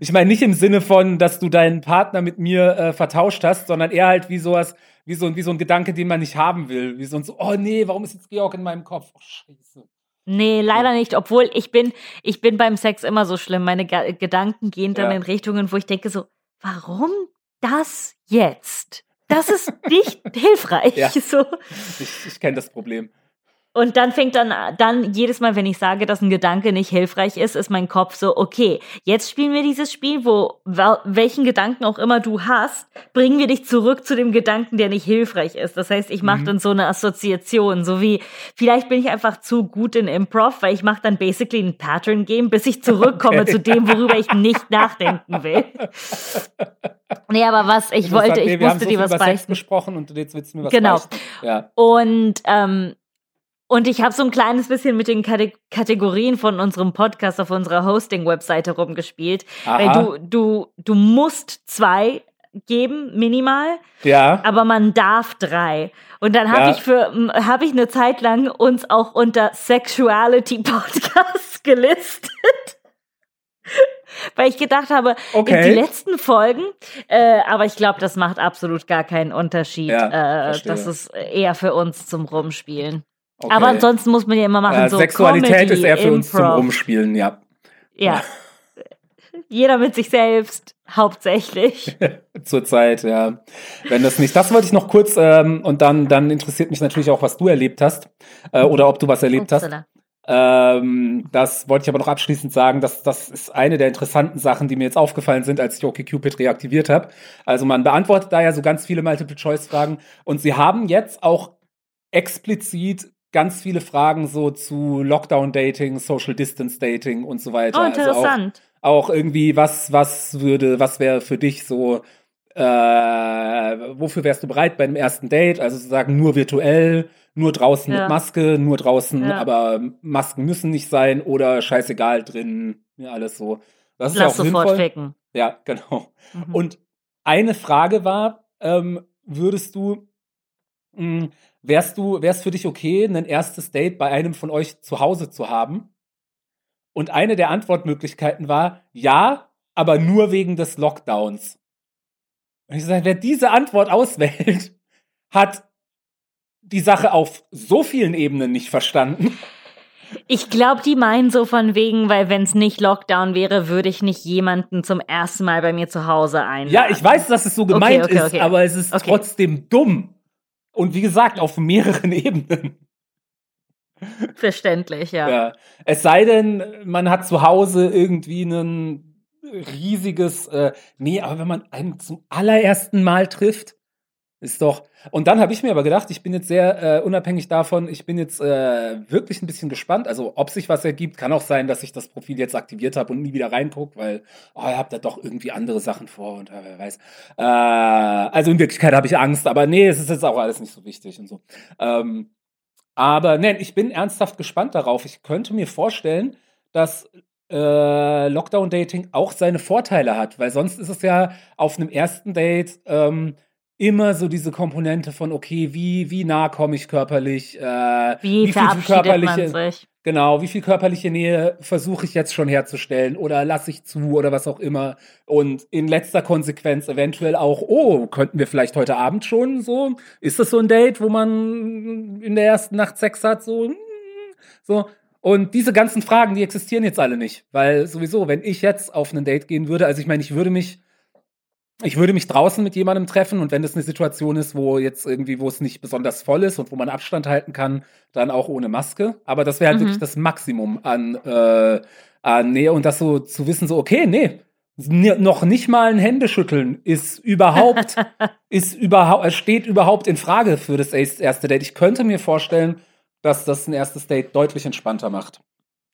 Ich meine nicht im Sinne von, dass du deinen Partner mit mir äh, vertauscht hast, sondern eher halt wie sowas, wie so, wie so ein Gedanke, den man nicht haben will. Wie so ein so, oh nee, warum ist jetzt Georg in meinem Kopf? Oh, scheiße. Nee, leider nicht. Obwohl ich bin, ich bin beim Sex immer so schlimm. Meine Ga Gedanken gehen dann Ja. in Richtungen, wo ich denke so, warum das jetzt? Das ist nicht hilfreich. Ja. So. Ich, ich kenne das Problem. Und dann fängt dann, dann jedes Mal, wenn ich sage, dass ein Gedanke nicht hilfreich ist, ist mein Kopf so, okay, jetzt spielen wir dieses Spiel, wo wel- welchen Gedanken auch immer du hast, bringen wir dich zurück zu dem Gedanken, der nicht hilfreich ist. Das heißt, ich mache Mhm. dann so eine Assoziation, so wie, vielleicht bin ich einfach zu gut in Improv, weil ich mache dann basically ein Pattern-Game, bis ich zurückkomme Okay. zu dem, worüber ich nicht nachdenken will. Nee, aber was, ich wollte, sagen, nee, ich musste so dir viel was über Sex beichten. gesprochen und jetzt willst du mir was Genau. Ja. Und, ähm, und ich habe so ein kleines bisschen mit den Kate Kategorien von unserem Podcast auf unserer Hosting-Webseite rumgespielt. Weil Aha. du, du, du musst zwei geben, minimal, Ja. aber man darf drei. Und dann habe Ja. ich für habe ich eine Zeit lang uns auch unter Sexuality Podcasts gelistet. Weil ich gedacht habe, Okay. die letzten Folgen, äh, aber ich glaube, das macht absolut gar keinen Unterschied. Ja, äh, das ist eher für uns zum Rumspielen. Okay. Aber ansonsten muss man ja immer machen, äh, so Sexualität Comedy, ist eher für uns zum Improv. Rumspielen, ja. Ja. Jeder mit sich selbst, hauptsächlich. Zurzeit, ja. Wenn das nicht, das wollte ich noch kurz, ähm, und dann, dann interessiert mich natürlich auch, was du erlebt hast, äh, oder ob du was erlebt hast. Ähm, das wollte ich aber noch abschließend sagen, dass das ist eine der interessanten Sachen, die mir jetzt aufgefallen sind, als ich OkCupid reaktiviert habe. Also man beantwortet da ja so ganz viele Multiple-Choice-Fragen und sie haben jetzt auch explizit ganz viele Fragen so zu Lockdown-Dating, Social Distance-Dating und so weiter. Oh, interessant. Also auch, auch irgendwie, was, was würde, was wäre für dich so, äh, wofür wärst du bereit bei einem ersten Date? Also sozusagen nur virtuell, nur draußen Ja. mit Maske, nur draußen, Ja. aber Masken müssen nicht sein oder scheißegal drin, ja, alles so. Das ist Lass ja auch sofort sinnvoll. ficken. Ja, genau. Mhm. Und eine Frage war, ähm, würdest du, mh, wärst du, wär's für dich okay, ein erstes Date bei einem von euch zu Hause zu haben? Und eine der Antwortmöglichkeiten war, ja, aber nur wegen des Lockdowns. Und ich sage, wer diese Antwort auswählt, hat die Sache auf so vielen Ebenen nicht verstanden. Ich glaube, die meinen so von wegen, weil wenn es nicht Lockdown wäre, würde ich nicht jemanden zum ersten Mal bei mir zu Hause einladen. Ja, ich weiß, dass es so gemeint okay, ist, okay. aber es ist Okay. trotzdem dumm. Und wie gesagt, auf mehreren Ebenen. Verständlich, ja. Ja. Es sei denn, man hat zu Hause irgendwie ein riesiges, äh, nee, aber wenn man einen zum allerersten Mal trifft, ist doch. Und dann habe ich mir aber gedacht, ich bin jetzt sehr äh, unabhängig davon, ich bin jetzt äh, wirklich ein bisschen gespannt. Also, ob sich was ergibt, kann auch sein, dass ich das Profil jetzt aktiviert habe und nie wieder reingucke, weil, oh, ihr habt da doch irgendwie andere Sachen vor und äh, wer weiß. Äh, also in Wirklichkeit habe ich Angst, aber nee, es ist jetzt auch alles nicht so wichtig und so. Ähm, aber nee, ich bin ernsthaft gespannt darauf. Ich könnte mir vorstellen, dass äh, Lockdown-Dating auch seine Vorteile hat, weil sonst ist es ja auf einem ersten Date ähm, immer so diese Komponente von, okay, wie, wie nah komme ich körperlich, äh, Wie, viel verabschiedet sich? Genau, wie viel körperliche Nähe versuche ich jetzt schon herzustellen oder lasse ich zu oder was auch immer. Und in letzter Konsequenz eventuell auch, oh, könnten wir vielleicht heute Abend schon so? Ist das so ein Date, wo man in der ersten Nacht Sex hat? So, mm, so. Und diese ganzen Fragen, die existieren jetzt alle nicht. Weil sowieso, wenn ich jetzt auf ein Date gehen würde, also ich meine, ich würde mich ich würde mich draußen mit jemandem treffen und wenn das eine Situation ist, wo jetzt irgendwie, wo es nicht besonders voll ist und wo man Abstand halten kann, dann auch ohne Maske. Aber das wäre halt Mhm. wirklich das Maximum an, äh, an Nähe und das so zu wissen, so, okay, nee, noch nicht mal ein Händeschütteln ist überhaupt, ist überhaupt, steht überhaupt in Frage für das erste Date. Ich könnte mir vorstellen, dass das ein erstes Date deutlich entspannter macht.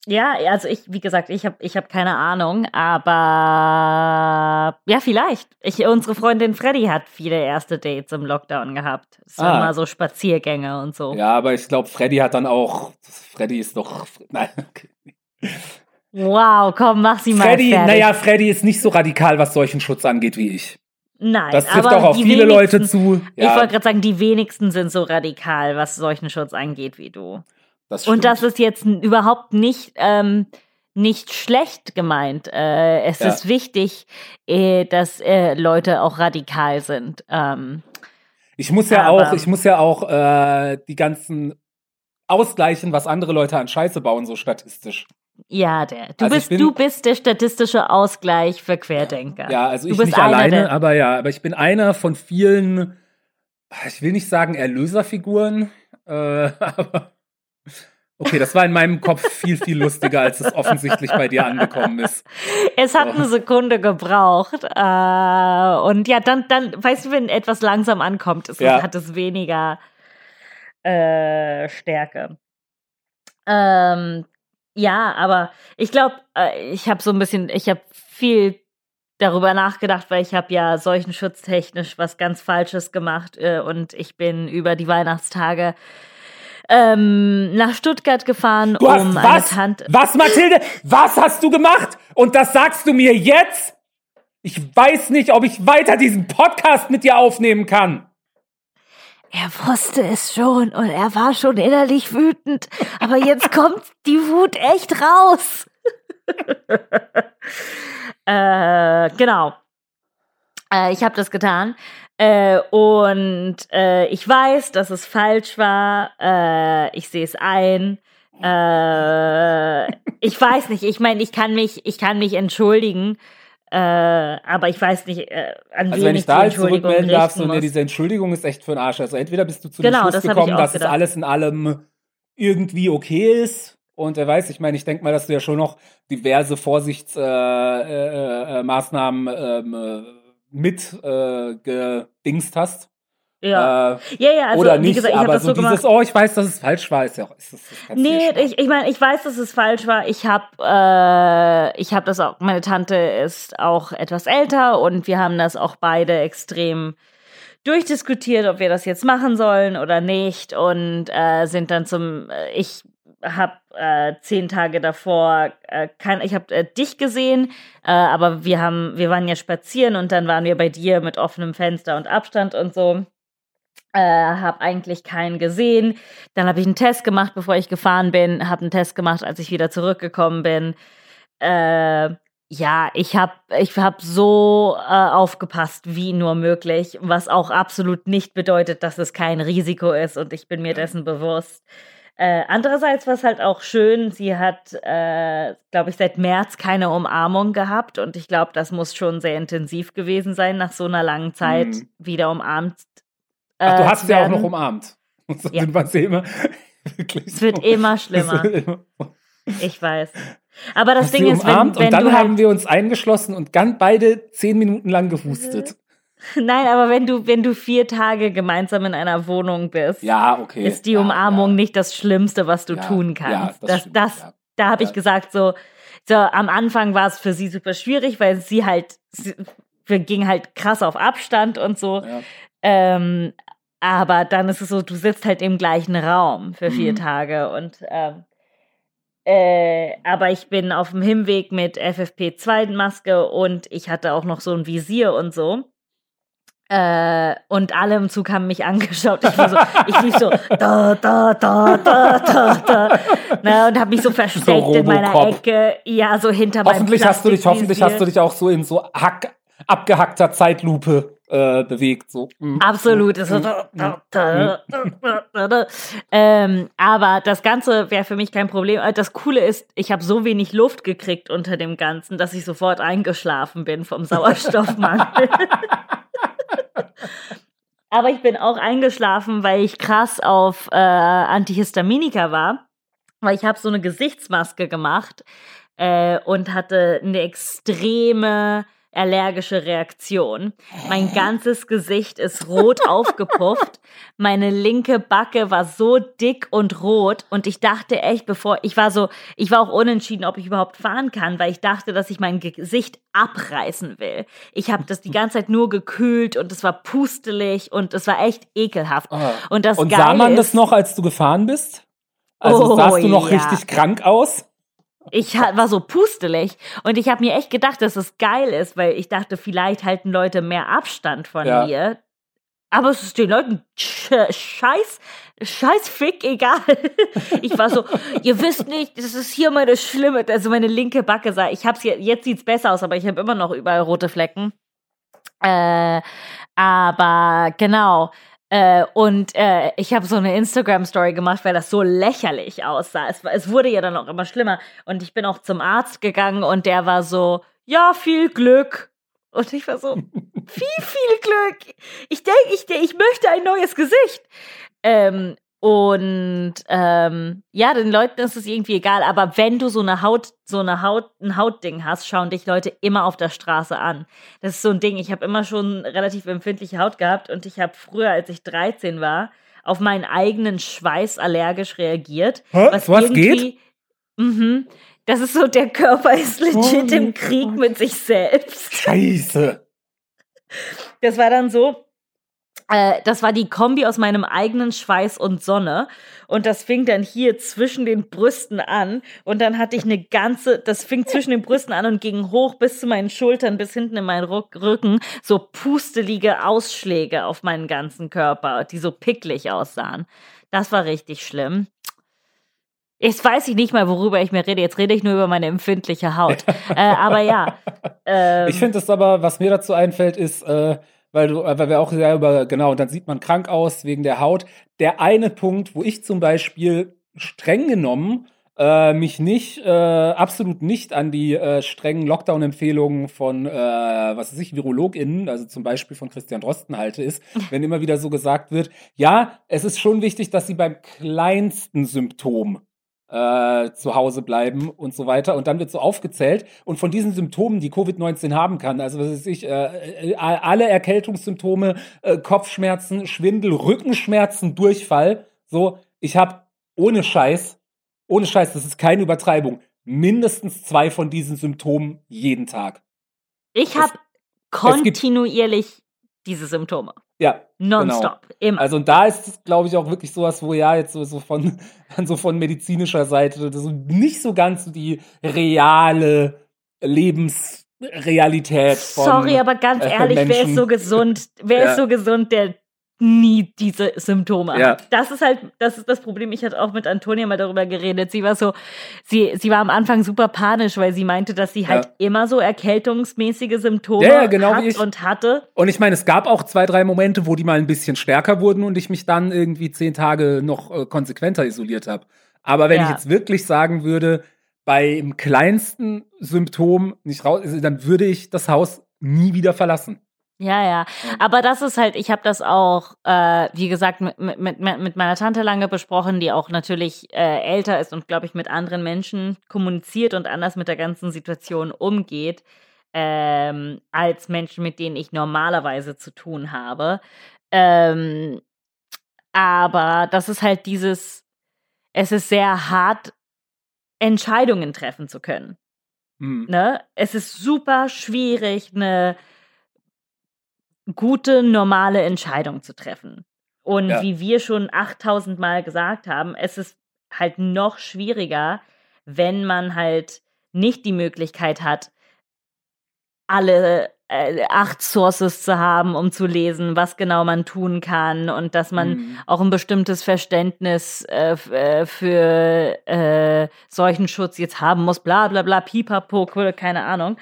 Ja, also ich, wie gesagt, ich habe ich hab keine Ahnung, aber ja, vielleicht. Ich, unsere Freundin Freddy hat viele erste Dates im Lockdown gehabt. Es waren Ah. mal so Spaziergänge und so. Ja, aber ich glaube, Freddy hat dann auch, Freddy ist doch, nein, okay. Wow, komm, mach sie mal Freddy, naja, Freddy ist nicht so radikal, was solchen Schutz angeht wie ich. Nein, Das trifft aber auch auf viele Leute zu. Ich Ja, wollte gerade sagen, die wenigsten sind so radikal, was solchen Schutz angeht wie du. das Und das ist jetzt überhaupt nicht, ähm, nicht schlecht gemeint. Äh, es Ja. ist wichtig, äh, dass äh, Leute auch radikal sind. Ähm, ich muss ja auch, ich muss ja auch äh, die ganzen ausgleichen, was andere Leute an Scheiße bauen, so statistisch. Ja, der. Du Also bist, bin- du bist der statistische Ausgleich für Querdenker. Ja, also Du ich bist nicht alleine, der- aber ja, aber ich bin einer von vielen, ich will nicht sagen Erlöserfiguren, äh, aber okay, das war in meinem Kopf viel, viel lustiger, als es offensichtlich bei dir angekommen ist. Es hat So. eine Sekunde gebraucht. Äh, und ja, dann, dann, weißt du, wenn etwas langsam ankommt, ist, Ja. hat es weniger äh, Stärke. Ähm, ja, aber ich glaube, äh, ich habe so ein bisschen, ich habe viel darüber nachgedacht, weil ich habe ja solchen schutztechnisch was ganz Falsches gemacht äh, und ich bin über die Weihnachtstage ähm, nach Stuttgart gefahren, Du hast um was? Tante. Was, Mathilde? Was hast du gemacht? Und das sagst du mir jetzt? Ich weiß nicht, ob ich weiter diesen Podcast mit dir aufnehmen kann. Er wusste es schon und er war schon innerlich wütend. Aber jetzt kommt die Wut echt raus. äh, genau. Äh, ich habe das getan. Äh, und äh, ich weiß, dass es falsch war. Äh, ich sehe es ein. Äh, ich weiß nicht. Ich meine, ich kann mich, ich kann mich entschuldigen. Äh, aber ich weiß nicht, äh, an Also wen wenn ich da jetzt zurückmelden darf, so, nee, diese Entschuldigung ist echt für den Arsch. Also entweder bist du zu Genau, dem Schluss das gekommen, dass es alles in allem irgendwie okay ist. Und wer weiß, ich meine, ich denke mal, dass du ja schon noch diverse Vorsichtsmaßnahmen äh, äh, Maßnahmen, ähm, äh, mit äh, gedingst hast. Ja, äh, ja, ja, also, oder nicht, gesagt, ich aber so, so dieses, oh, ich weiß, dass es falsch war, ist ja auch, ist das, das Nee, ich, ich meine, ich weiß, dass es falsch war. Ich habe, äh, ich habe das auch, meine Tante ist auch etwas älter und wir haben das auch beide extrem durchdiskutiert, ob wir das jetzt machen sollen oder nicht und äh, sind dann zum, äh, ich habe äh, zehn Tage davor äh, kein, ich habe äh, dich gesehen, äh, aber wir haben, wir waren ja spazieren und dann waren wir bei dir mit offenem Fenster und Abstand und so. Äh, habe eigentlich keinen gesehen. Dann habe ich einen Test gemacht, bevor ich gefahren bin. Habe einen Test gemacht, als ich wieder zurückgekommen bin. Äh, ja, ich habe ich hab so äh, aufgepasst, wie nur möglich, was auch absolut nicht bedeutet, dass es kein Risiko ist und ich bin mir dessen bewusst. Äh, andererseits war es halt auch schön, sie hat, äh, glaube ich, seit März keine Umarmung gehabt und ich glaube, das muss schon sehr intensiv gewesen sein, nach so einer langen Zeit mhm. wieder umarmt. Äh, Ach, du hast ja auch noch umarmt. So ja. immer es wird immer schlimmer. Wird immer ich weiß. Aber das hast Ding ist, wenn, wenn und dann haben halt wir uns eingeschlossen und ganz beide zehn Minuten lang gehustet. Nein, aber wenn du, wenn du vier Tage gemeinsam in einer Wohnung bist, ja, okay. ist die Umarmung ja. nicht das Schlimmste, was du ja, tun kannst. das, das, das da habe ich gesagt, so, so am Anfang war es für sie super schwierig, weil sie halt, sie, wir gingen halt krass auf Abstand und so. Ähm, aber dann ist es so, du sitzt halt im gleichen Raum für vier mhm. Tage und ähm, äh, aber ich bin auf dem Hinweg mit FFP2-Maske und ich hatte auch noch so ein Visier und so. Äh, und alle im Zug haben mich angeschaut. Ich war so, ich lief so da, da, da, da, da, da. Na, und habe mich so versteckt so in meiner Ecke. Ja, so hinter hoffentlich meinem hast du dich, Hoffentlich hast du dich auch so in so hack, abgehackter Zeitlupe äh, bewegt. So. Mhm. Absolut. Mhm. ähm, aber das Ganze wäre für mich kein Problem. Äh, das Coole ist, ich habe so wenig Luft gekriegt unter dem Ganzen, dass ich sofort eingeschlafen bin vom Sauerstoffmangel. Aber ich bin auch eingeschlafen, weil ich krass auf äh, Antihistaminika war. Weil ich habe so eine Gesichtsmaske gemacht äh, und hatte eine extreme allergische Reaktion. Mein ganzes Gesicht ist rot aufgepufft. Meine linke Backe war so dick und rot und ich dachte echt, bevor ich war so, ich war auch unentschieden, ob ich überhaupt fahren kann, weil ich dachte, dass ich mein Gesicht abreißen will. Ich habe das die ganze Zeit nur gekühlt und es war pustelig und es war echt ekelhaft. Oh. Und das und sah man das noch, als du gefahren bist? Also oh, sahst du noch ja. richtig krank aus? Ich war so pustelig und ich habe mir echt gedacht, dass es geil ist, weil ich dachte, vielleicht halten Leute mehr Abstand von ja. mir. Aber es ist den Leuten scheiß, scheiß Fick egal. Ich war so, ihr wisst nicht, das ist hier meine schlimme, also meine linke Backe sah. Ich hab's jetzt, jetzt sieht's besser aus, aber ich habe immer noch überall rote Flecken. Äh, aber genau, äh, und äh, ich habe so eine Instagram-Story gemacht, weil das so lächerlich aussah. Es, es wurde ja dann auch immer schlimmer. Und ich bin auch zum Arzt gegangen und der war so, ja, viel Glück. Und ich war so, viel, viel Glück. Ich denke, ich, ich möchte ein neues Gesicht. Ähm, und ähm, ja, den Leuten ist es irgendwie egal, aber wenn du so eine Haut, so eine Haut, ein Hautding hast, schauen dich Leute immer auf der Straße an. Das ist so ein Ding. Ich habe immer schon relativ empfindliche Haut gehabt und ich habe früher, als ich 13 war, auf meinen eigenen Schweiß allergisch reagiert. Hä? Was, was geht? Mhm. Das ist so, der Körper ist legit oh, im Krieg Gott. mit sich selbst. Scheiße. Das war dann so, äh, das war die Kombi aus meinem eigenen Schweiß und Sonne. Und das fing dann hier zwischen den Brüsten an. Und dann hatte ich eine ganze, das fing zwischen den Brüsten an und ging hoch bis zu meinen Schultern, bis hinten in meinen Rücken. So pustelige Ausschläge auf meinen ganzen Körper, die so picklig aussahen. Das war richtig schlimm. Jetzt weiß ich nicht mal, worüber ich mir rede. Jetzt rede ich nur über meine empfindliche Haut. äh, aber ja. Ähm, ich finde es aber, was mir dazu einfällt, ist, äh, weil, du, weil wir auch sehr über, genau, und dann sieht man krank aus wegen der Haut. Der eine Punkt, wo ich zum Beispiel streng genommen äh, mich nicht, äh, absolut nicht an die äh, strengen Lockdown-Empfehlungen von, äh, was weiß ich, VirologInnen, also zum Beispiel von Christian Drosten halte, ist, wenn immer wieder so gesagt wird, ja, es ist schon wichtig, dass sie beim kleinsten Symptom äh, zu Hause bleiben und so weiter. Und dann wird so aufgezählt. Und von diesen Symptomen, die Covid-19 haben kann, also was weiß ich, äh, äh alle Erkältungssymptome, äh, Kopfschmerzen, Schwindel, Rückenschmerzen, Durchfall, so, ich habe ohne Scheiß, ohne Scheiß, das ist keine Übertreibung, mindestens zwei von diesen Symptomen jeden Tag. Ich habe kontinuierlich diese Symptome. Ja. Nonstop. Genau. Immer. Also und da ist es, glaube ich, auch wirklich sowas, wo ja jetzt so, so von, so von medizinischer Seite so nicht so ganz die reale Lebensrealität von. Sorry, aber ganz äh, ehrlich, wer ist so gesund? Wer ja. ist so gesund, der nie diese Symptome ja. hat. Das ist halt, das ist das Problem. Ich hatte auch mit Antonia mal darüber geredet. Sie war so, sie, sie war am Anfang super panisch, weil sie meinte, dass sie halt ja. immer so erkältungsmäßige Symptome ja, genau hat und hatte. Und ich meine, es gab auch zwei, drei Momente, wo die mal ein bisschen stärker wurden und ich mich dann irgendwie zehn Tage noch äh, konsequenter isoliert habe. Aber wenn ich jetzt wirklich sagen würde, beim kleinsten Symptom nicht raus, dann würde ich das Haus nie wieder verlassen. Ja, ja. Aber das ist halt, ich habe das auch, äh, wie gesagt, mit, mit, mit, meiner Tante lange besprochen, die auch natürlich äh, älter ist und, glaube ich, mit anderen Menschen kommuniziert und anders mit der ganzen Situation umgeht, ähm, als Menschen, mit denen ich normalerweise zu tun habe. Ähm, aber das ist halt dieses, es ist sehr hart, Entscheidungen treffen zu können. Hm. Ne? Es ist super schwierig, eine gute, normale Entscheidung zu treffen. Und ja. wie wir schon 8000 Mal gesagt haben, es ist halt noch schwieriger, wenn man halt nicht die Möglichkeit hat, alle äh, acht Sources zu haben, um zu lesen, was genau man tun kann und dass man mhm. auch ein bestimmtes Verständnis äh, äh für äh, solchen Schutz jetzt haben muss, bla bla bla, pipapo, keine Ahnung.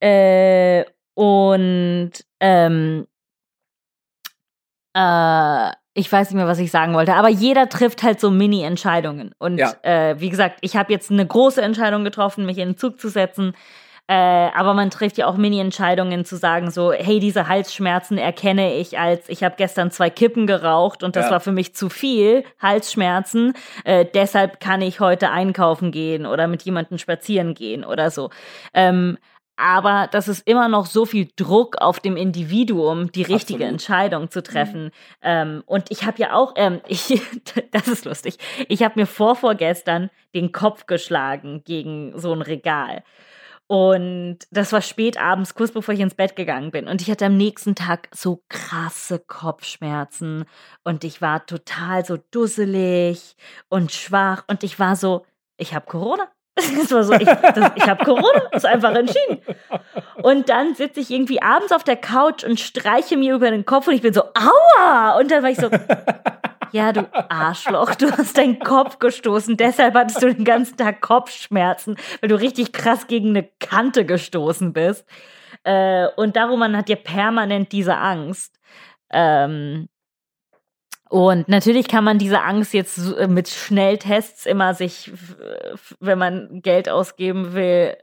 Äh, und ähm, äh, ich weiß nicht mehr, was ich sagen wollte, aber jeder trifft halt so Mini-Entscheidungen. Und ja. äh, wie gesagt, ich habe jetzt eine große Entscheidung getroffen, mich in den Zug zu setzen. Äh, aber man trifft ja auch Mini-Entscheidungen zu sagen, so, hey, diese Halsschmerzen erkenne ich als, ich habe gestern zwei Kippen geraucht und das ja. war für mich zu viel, Halsschmerzen, äh, deshalb kann ich heute einkaufen gehen oder mit jemandem spazieren gehen oder so. Ähm, aber das ist immer noch so viel Druck auf dem Individuum, die richtige Absolut. Entscheidung zu treffen. Mhm. Ähm, und ich habe ja auch, ähm, ich, das ist lustig, ich habe mir vor vorgestern den Kopf geschlagen gegen so ein Regal. Und das war spät abends, kurz bevor ich ins Bett gegangen bin. Und ich hatte am nächsten Tag so krasse Kopfschmerzen. Und ich war total so dusselig und schwach. Und ich war so, ich habe Corona. Das war so, ich, ich habe Corona, ist einfach entschieden. Und dann sitze ich irgendwie abends auf der Couch und streiche mir über den Kopf und ich bin so, aua! Und dann war ich so, ja, du Arschloch, du hast deinen Kopf gestoßen, deshalb hattest du den ganzen Tag Kopfschmerzen, weil du richtig krass gegen eine Kante gestoßen bist. Äh, und darum, man hat ja permanent diese Angst. Ähm, und natürlich kann man diese Angst jetzt äh, mit Schnelltests immer sich, wenn man Geld ausgeben will,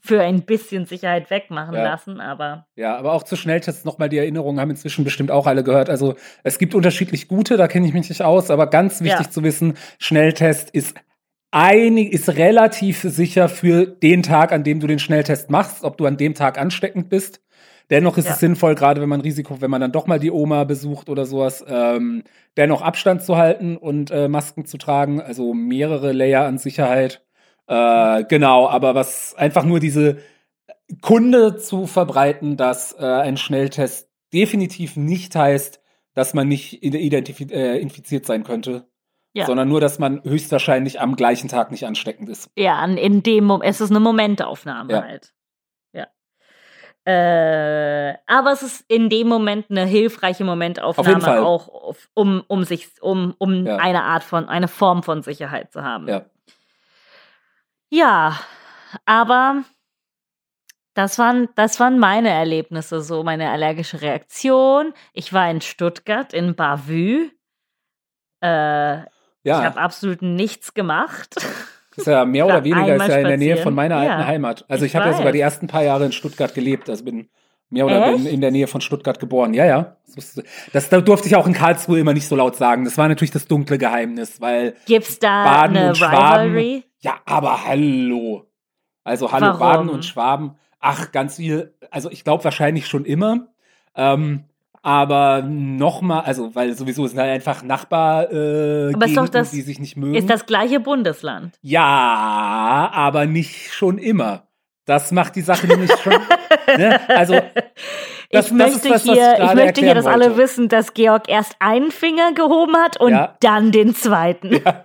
für ein bisschen Sicherheit wegmachen ja. lassen, aber. Ja, aber auch zu Schnelltests nochmal die Erinnerungen haben inzwischen bestimmt auch alle gehört. Also es gibt unterschiedlich gute, da kenne ich mich nicht aus, aber ganz wichtig ja. zu wissen, Schnelltest ist einig, ist relativ sicher für den Tag, an dem du den Schnelltest machst, ob du an dem Tag ansteckend bist. Dennoch ist ja. es sinnvoll, gerade wenn man Risiko, wenn man dann doch mal die Oma besucht oder sowas, ähm, dennoch Abstand zu halten und äh, Masken zu tragen, also mehrere Layer an Sicherheit. Äh, genau, aber was einfach nur diese Kunde zu verbreiten, dass äh, ein Schnelltest definitiv nicht heißt, dass man nicht äh, infiziert sein könnte. Ja. sondern nur, dass man höchstwahrscheinlich am gleichen Tag nicht ansteckend ist. Ja, in dem Moment, es ist eine Momentaufnahme ja. halt. Äh, aber es ist in dem Moment eine hilfreiche Momentaufnahme auch, um, um sich, um, um ja. eine Art von, eine Form von Sicherheit zu haben. Ja. Ja, aber das waren, das waren meine Erlebnisse, so meine allergische Reaktion. Ich war in Stuttgart, in Bavü. Äh, ja. Ich habe absolut nichts gemacht. ist ja mehr oder weniger ist ja in der Nähe von meiner alten ja, Heimat. Also ich, ich habe ja sogar die ersten paar Jahre in Stuttgart gelebt. Also bin Mehr oder in, in, der Nähe von Stuttgart geboren. Ja, ja. Das, das, durfte ich auch in Karlsruhe immer nicht so laut sagen. Das war natürlich das dunkle Geheimnis, weil gibt's da Baden eine und Schwaben, Rivalry? Ja, aber hallo. Also hallo Warum? Baden und Schwaben. Ach, ganz viel. Also ich glaube wahrscheinlich schon immer. Ähm, aber nochmal, also weil sowieso sind halt einfach Nachbar, äh, aber Gegenden, das, die sich nicht mögen. Ist das gleiche Bundesland? Ja, aber nicht schon immer. Das macht die Sache nämlich schon. ne? Also das, ich möchte das was, hier, ich möchte hier, dass wollte. alle wissen, dass Georg erst einen Finger gehoben hat und ja. dann den zweiten. Ja.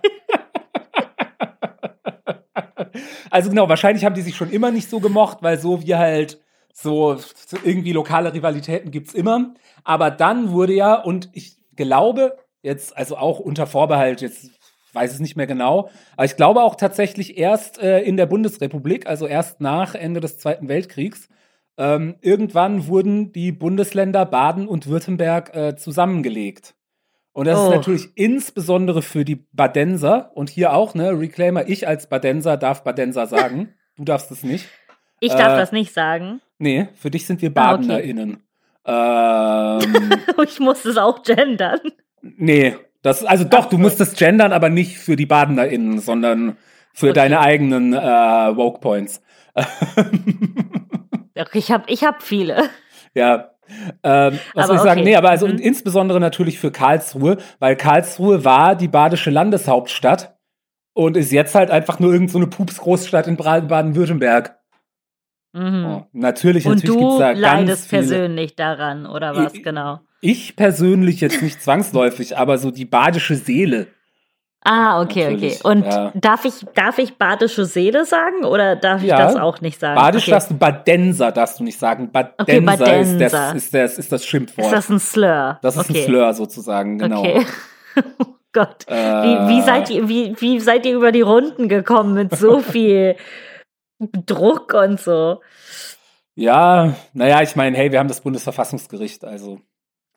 also genau, wahrscheinlich haben die sich schon immer nicht so gemocht, weil so wie halt so irgendwie lokale Rivalitäten gibt's immer. Aber dann wurde ja, und ich glaube, jetzt, also auch unter Vorbehalt, jetzt weiß es nicht mehr genau, aber ich glaube auch tatsächlich erst äh, in der Bundesrepublik, also erst nach Ende des Zweiten Weltkriegs, ähm, irgendwann wurden die Bundesländer Baden und Württemberg äh, zusammengelegt. Und das oh. ist natürlich insbesondere für die Badenser und hier auch, ne, Reclaimer, ich als Badenser darf Badenser sagen. du darfst es nicht. Ich darf äh, das nicht sagen. Nee, für dich sind wir BadenerInnen. Ah, okay. ähm, ich muss es auch gendern. Nee, das, also doch, du musst es gendern, aber nicht für die BadenerInnen, sondern für okay. deine eigenen äh, Woke Points. ich habe ich hab viele. Ja. Ähm, was soll ich okay. sagen? Nee, aber also mhm. insbesondere natürlich für Karlsruhe, weil Karlsruhe war die badische Landeshauptstadt und ist jetzt halt einfach nur irgendeine so Pups-Großstadt in Baden-Württemberg. Mhm. Oh, natürlich, und natürlich du da leidest persönlich daran, oder was ich, genau? Ich persönlich jetzt nicht zwangsläufig, aber so die badische Seele. Ah, okay, Natürlich, okay. Und ja. darf ich darf ich badische Seele sagen oder darf ich ja, das auch nicht sagen? Badisch okay. darfst du Badenser darfst du nicht sagen. Badenser, okay, Badenser. Ist, das, ist, das, ist das Schimpfwort. Ist das ein Slur? Das ist okay. ein Slur sozusagen, genau. Okay. oh Gott. Äh, wie, wie, seid ihr, wie, wie seid ihr über die Runden gekommen mit so viel Druck und so? Ja, naja, ich meine, hey, wir haben das Bundesverfassungsgericht, also.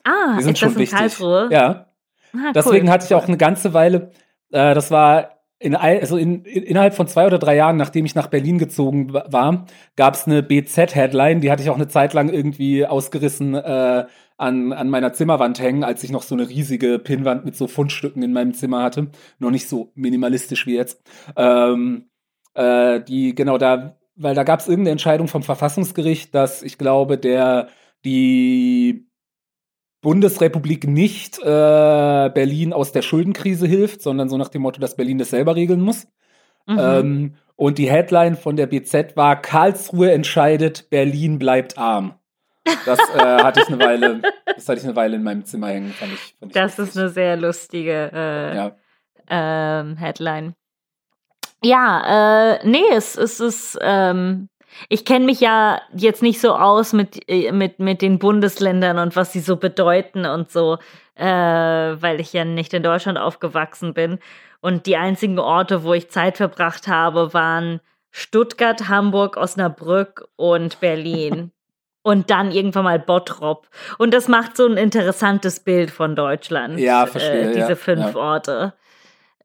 Ah, wir sind ist schon wichtig. Karlsruhe? Ja. Ah, Deswegen cool. hatte ich auch eine ganze Weile äh, das war in, also in, in, innerhalb von zwei oder drei Jahren, nachdem ich nach Berlin gezogen war, gab es eine BZ-Headline, die hatte ich auch eine Zeit lang irgendwie ausgerissen äh, an, an meiner Zimmerwand hängen, als ich noch so eine riesige Pinnwand mit so Fundstücken in meinem Zimmer hatte. Noch nicht so minimalistisch wie jetzt. Ähm, äh, die, genau da, weil da gab es irgendeine Entscheidung vom Verfassungsgericht, dass ich glaube, der die Bundesrepublik nicht äh, Berlin aus der Schuldenkrise hilft, sondern so nach dem Motto, dass Berlin das selber regeln muss. Mhm. Ähm, und die Headline von der BZ war: Karlsruhe entscheidet, Berlin bleibt arm. Das äh, hatte ich eine Weile, das hatte ich eine Weile in meinem Zimmer hängen. Fand ich, fand ich das lustig. ist eine sehr lustige äh, ja. ähm, Headline. Ja, äh, nee, es, es ist ähm, ich kenne mich ja jetzt nicht so aus mit, äh, mit, mit den Bundesländern und was sie so bedeuten und so, äh, weil ich ja nicht in Deutschland aufgewachsen bin. Und die einzigen Orte, wo ich Zeit verbracht habe, waren Stuttgart, Hamburg, Osnabrück und Berlin. und dann irgendwann mal Bottrop. Und das macht so ein interessantes Bild von Deutschland. Ja, verstehe. Äh, diese ja, fünf ja. Orte.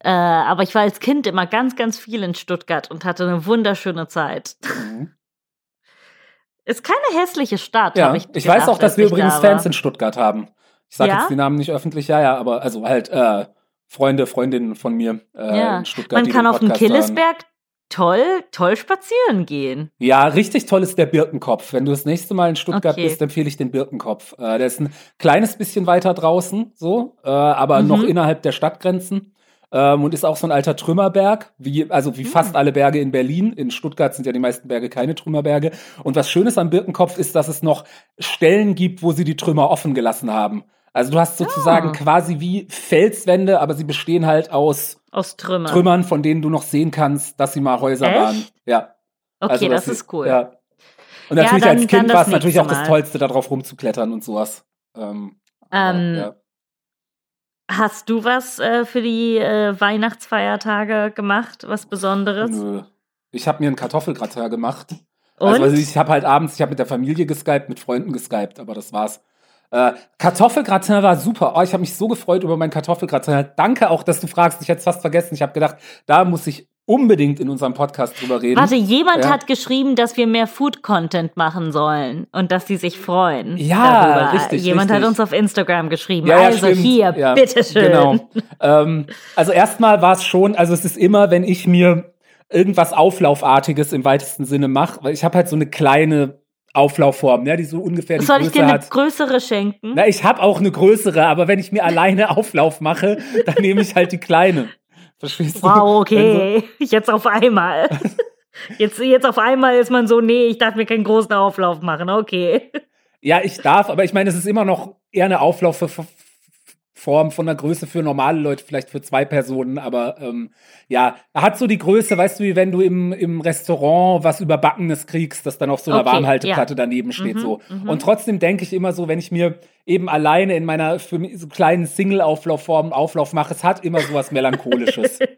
Äh, aber ich war als Kind immer ganz, ganz viel in Stuttgart und hatte eine wunderschöne Zeit. Mhm. Ist keine hässliche Stadt, ja, ich Ich gedacht, weiß auch, dass wir übrigens da Fans in Stuttgart haben. Ich sage ja? jetzt die Namen nicht öffentlich, ja, ja, aber also halt äh, Freunde, Freundinnen von mir äh, ja. in Stuttgart. Man kann auf den Killesberg toll, toll spazieren gehen. Ja, richtig toll ist der Birkenkopf. Wenn du das nächste Mal in Stuttgart okay. bist, empfehle ich den Birkenkopf. Äh, der ist ein kleines bisschen weiter draußen, so, äh, aber mhm. noch innerhalb der Stadtgrenzen ähm, und ist auch so ein alter Trümmerberg, wie, also wie mhm. fast alle Berge in Berlin. In Stuttgart sind ja die meisten Berge keine Trümmerberge. Und was Schönes am Birkenkopf ist, dass es noch Stellen gibt, wo sie die Trümmer offen gelassen haben. Also du hast sozusagen ah. quasi wie Felswände, aber sie bestehen halt aus, aus Trümmern. Trümmern, von denen du noch sehen kannst, dass sie mal Häuser Echt? waren. Ja. Okay, also, das ist cool. Ja. Und natürlich ja, dann, als Kind war es natürlich auch das Tollste, da drauf rumzuklettern und sowas. Ähm, ähm, ja. Hast du was äh, für die äh, Weihnachtsfeiertage gemacht, was Besonderes? Nö. Ich habe mir einen Kartoffelgratin gemacht. Also, Und? Also ich habe halt abends, ich habe mit der Familie geskypt, mit Freunden geskypt, aber das war's. Äh, Kartoffelgratin war super. Oh, ich habe mich so gefreut über meinen Kartoffelgratin. Danke auch, dass du fragst. Ich hätte es fast vergessen. Ich habe gedacht, da muss ich unbedingt in unserem Podcast drüber reden. Warte, jemand ja. hat geschrieben, dass wir mehr Food-Content machen sollen und dass sie sich freuen. Ja, darüber. richtig. Jemand richtig. hat uns auf Instagram geschrieben. Ja, also stimmt. hier, ja, bitteschön. Genau. ähm, also erstmal war es schon, also es ist immer, wenn ich mir irgendwas Auflaufartiges im weitesten Sinne mache, weil ich habe halt so eine kleine Auflaufform, ja, die so ungefähr die Soll Größe ich dir eine hat. größere schenken? Na, ich habe auch eine größere, aber wenn ich mir alleine Auflauf mache, dann nehme ich halt die kleine. Verstehst du? Wow, okay. Jetzt auf einmal. Jetzt, jetzt auf einmal ist man so, nee, ich darf mir keinen großen Auflauf machen, okay. Ja, ich darf, aber ich meine, es ist immer noch eher eine Auflaufform von der Größe für normale Leute, vielleicht für zwei Personen, aber ähm, ja, er hat so die Größe, weißt du, wie wenn du im, im Restaurant was Überbackenes kriegst, das dann auf so einer Okay, Warmhalteplatte ja. daneben steht. Mhm, so. mhm. Und trotzdem denke ich immer so, wenn ich mir eben alleine in meiner für mich so kleinen Single-Auflaufform Auflauf mache, es hat immer sowas Melancholisches.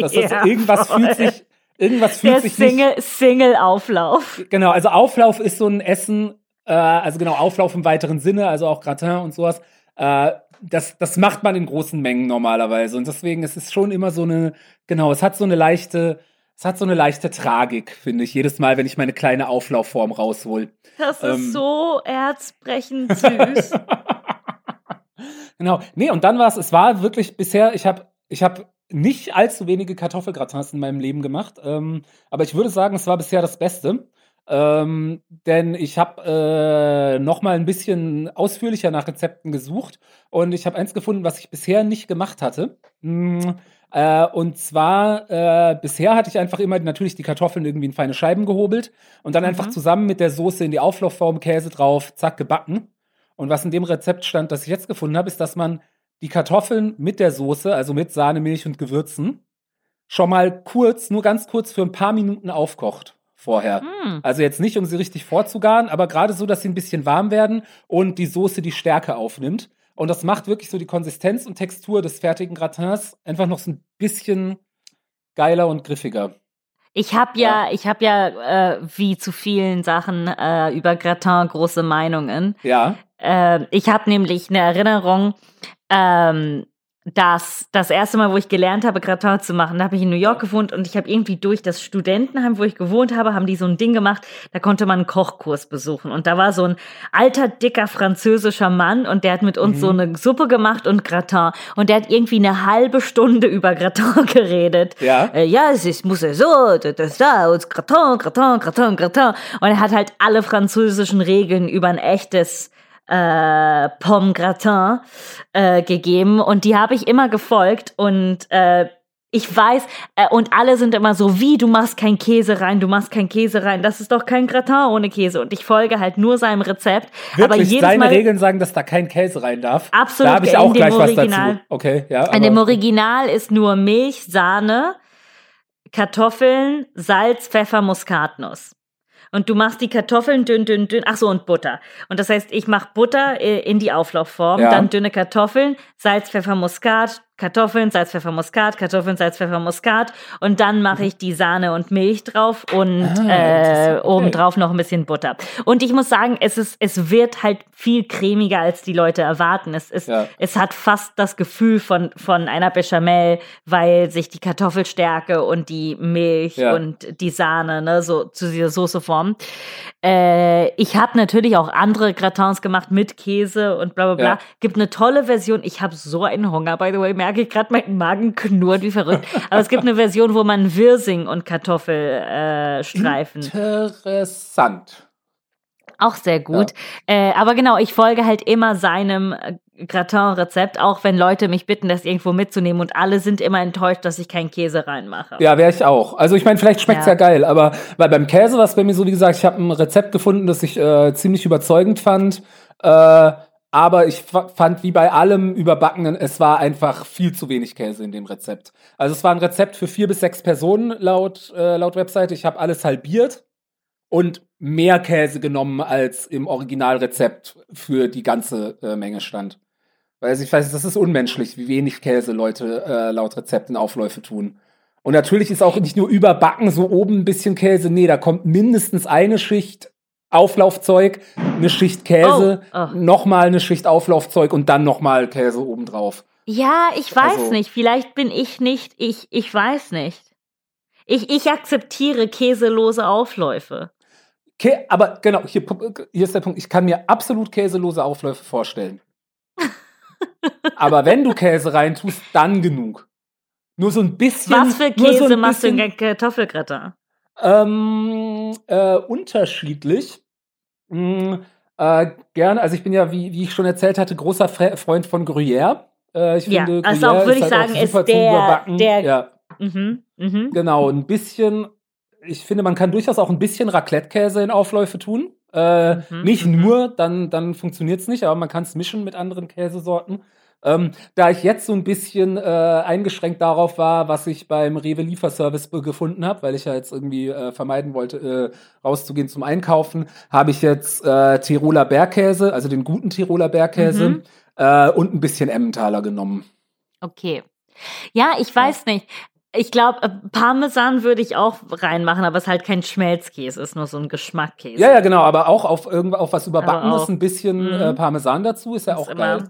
Das ist, Ja, irgendwas voll. fühlt sich, irgendwas fühlt Der sich nicht Single, Single-Auflauf. Genau, also Auflauf ist so ein Essen, äh, also genau, Auflauf im weiteren Sinne, also auch Gratin und sowas. Äh, das, das macht man in großen Mengen normalerweise. Und deswegen ist es schon immer so eine, genau, es hat so eine leichte, es hat so eine leichte Tragik, finde ich, jedes Mal, wenn ich meine kleine Auflaufform raushol. Das ist Ähm. so herzbrechend süß. Genau. Nee, und dann war es, es war wirklich bisher, ich habe ich hab nicht allzu wenige Kartoffelgratins in meinem Leben gemacht, ähm, aber ich würde sagen, es war bisher das Beste. Ähm, denn ich habe äh, noch mal ein bisschen ausführlicher nach Rezepten gesucht und ich habe eins gefunden, was ich bisher nicht gemacht hatte. Mm, äh, und zwar, äh, bisher hatte ich einfach immer natürlich die Kartoffeln irgendwie in feine Scheiben gehobelt und dann einfach Mhm. zusammen mit der Soße in die Auflaufform, Käse drauf, zack, gebacken. Und was in dem Rezept stand, das ich jetzt gefunden habe, ist, dass man die Kartoffeln mit der Soße, also mit Sahne, Milch und Gewürzen, schon mal kurz, nur ganz kurz für ein paar Minuten aufkocht vorher. Hm. Also jetzt nicht, um sie richtig vorzugaren, aber gerade so, dass sie ein bisschen warm werden und die Soße die Stärke aufnimmt. Und das macht wirklich so die Konsistenz und Textur des fertigen Gratins einfach noch so ein bisschen geiler und griffiger. Ich habe ja, ich habe ja äh, wie zu vielen Sachen äh, über Gratin große Meinungen. Ja. Äh, ich habe nämlich eine Erinnerung, ähm, dass das erste Mal, wo ich gelernt habe, Gratin zu machen, da habe ich in New York gewohnt und ich habe irgendwie durch das Studentenheim, wo ich gewohnt habe, haben die so ein Ding gemacht, da konnte man einen Kochkurs besuchen. Und da war so ein alter, dicker französischer Mann und der hat mit uns Mhm. so eine Suppe gemacht und Gratin. Und der hat irgendwie eine halbe Stunde über Gratin geredet. Ja. Äh, ja, es ist, muss ja so, das, das da, und Gratin, Gratin, Gratin, Gratin. Und er hat halt alle französischen Regeln über ein echtes äh, Pomme Gratin äh, gegeben und die habe ich immer gefolgt und äh, ich weiß, äh, und alle sind immer so, wie, du machst kein Käse rein, du machst kein Käse rein, das ist doch kein Gratin ohne Käse. Und ich folge halt nur seinem Rezept. aber Wirklich, jedes seine Mal, Regeln sagen, dass da kein Käse rein darf. Absolut, Da habe ich auch gleich was Original. dazu. Okay, ja. in dem aber- Original ist nur Milch, Sahne, Kartoffeln, Salz, Pfeffer, Muskatnuss. Und du machst die Kartoffeln dünn, dünn, dünn. Ach so, und Butter. Und das heißt, ich mache Butter äh, in die Auflaufform, Ja. dann dünne Kartoffeln, Salz, Pfeffer, Muskat, Kartoffeln, Salz, Pfeffer, Muskat, Kartoffeln, Salz, Pfeffer, Muskat. Und dann mache ich die Sahne und Milch drauf und Ah, äh. Okay. obendrauf noch ein bisschen Butter. Und ich muss sagen, es ist, es wird halt viel cremiger, als die Leute erwarten. Es ist, Ja. es hat fast das Gefühl von, von einer Bechamel, weil sich die Kartoffelstärke und die Milch Ja. und die Sahne ne, so zu dieser Soße formen. Äh, ich habe natürlich auch andere Gratins gemacht mit Käse und bla bla bla. Ja. Gibt eine tolle Version. Ich habe so einen Hunger, by the way, merke ich gerade, mein Magen knurrt wie verrückt. Aber es gibt eine Version, wo man Wirsing und Kartoffelstreifen äh, Streifen Interessant. auch sehr gut. Äh, aber genau, ich folge halt immer seinem äh, Gratin-Rezept, auch wenn Leute mich bitten, das irgendwo mitzunehmen und alle sind immer enttäuscht, dass ich keinen Käse reinmache. Ja, wäre ich auch. Also ich meine, vielleicht schmeckt's ja. Ja. geil, aber weil beim Käse war es bei mir so, wie gesagt, ich habe ein Rezept gefunden, das ich äh, ziemlich überzeugend fand. Äh, aber ich fa- fand, wie bei allem Überbackenen, es war einfach viel zu wenig Käse in dem Rezept. Also es war ein Rezept für vier bis sechs Personen laut, äh, laut Webseite. Ich habe alles halbiert und mehr Käse genommen, als im Originalrezept für die ganze äh, Menge stand. Weil ich weiß, das ist unmenschlich, wie wenig Käse Leute äh, laut Rezepten Aufläufe tun. Und natürlich ist auch nicht nur überbacken so oben ein bisschen Käse. Nee, da kommt mindestens eine Schicht Auflaufzeug, eine Schicht Käse, Oh, oh. nochmal eine Schicht Auflaufzeug und dann nochmal Käse obendrauf. Ja, ich weiß Also- nicht. Vielleicht bin ich nicht, ich, ich weiß nicht. Ich, ich akzeptiere käselose Aufläufe. Kä aber genau, hier, hier ist der Punkt. Ich kann mir absolut käselose Aufläufe vorstellen. aber wenn du Käse reintust, dann genug. Nur so ein bisschen. Was für Käse so machst du in Kartoffelgratin? Ähm, äh, unterschiedlich. Mhm, äh, gerne, also ich bin ja, wie, wie ich schon erzählt hatte, großer Fre Freund von Gruyère. Äh, ich ja, finde, also Gruyère auch, würde ich halt sagen, ist der, der ja. Mhm, mh. Genau, ein bisschen, ich finde, man kann durchaus auch ein bisschen Raclette-Käse in Aufläufe tun. Äh, mhm, nicht mhm. nur, dann, dann funktioniert es nicht, aber man kann es mischen mit anderen Käsesorten. Ähm, da ich jetzt so ein bisschen äh, eingeschränkt darauf war, was ich beim Rewe Lieferservice gefunden habe, weil ich ja jetzt irgendwie äh, vermeiden wollte, äh, rauszugehen zum Einkaufen, habe ich jetzt äh, Tiroler Bergkäse, also den guten Tiroler Bergkäse mhm. Äh, und ein bisschen Emmentaler genommen. Okay. Ja, ich weiß ja. nicht. Ich glaube, äh, Parmesan würde ich auch reinmachen, aber es ist halt kein Schmelzkäse, ist nur so ein Geschmackkäse. Ja, ja, genau, aber auch auf irgendwas auf was überbackenes ein bisschen mhm. Parmesan dazu, ist ja auch geil.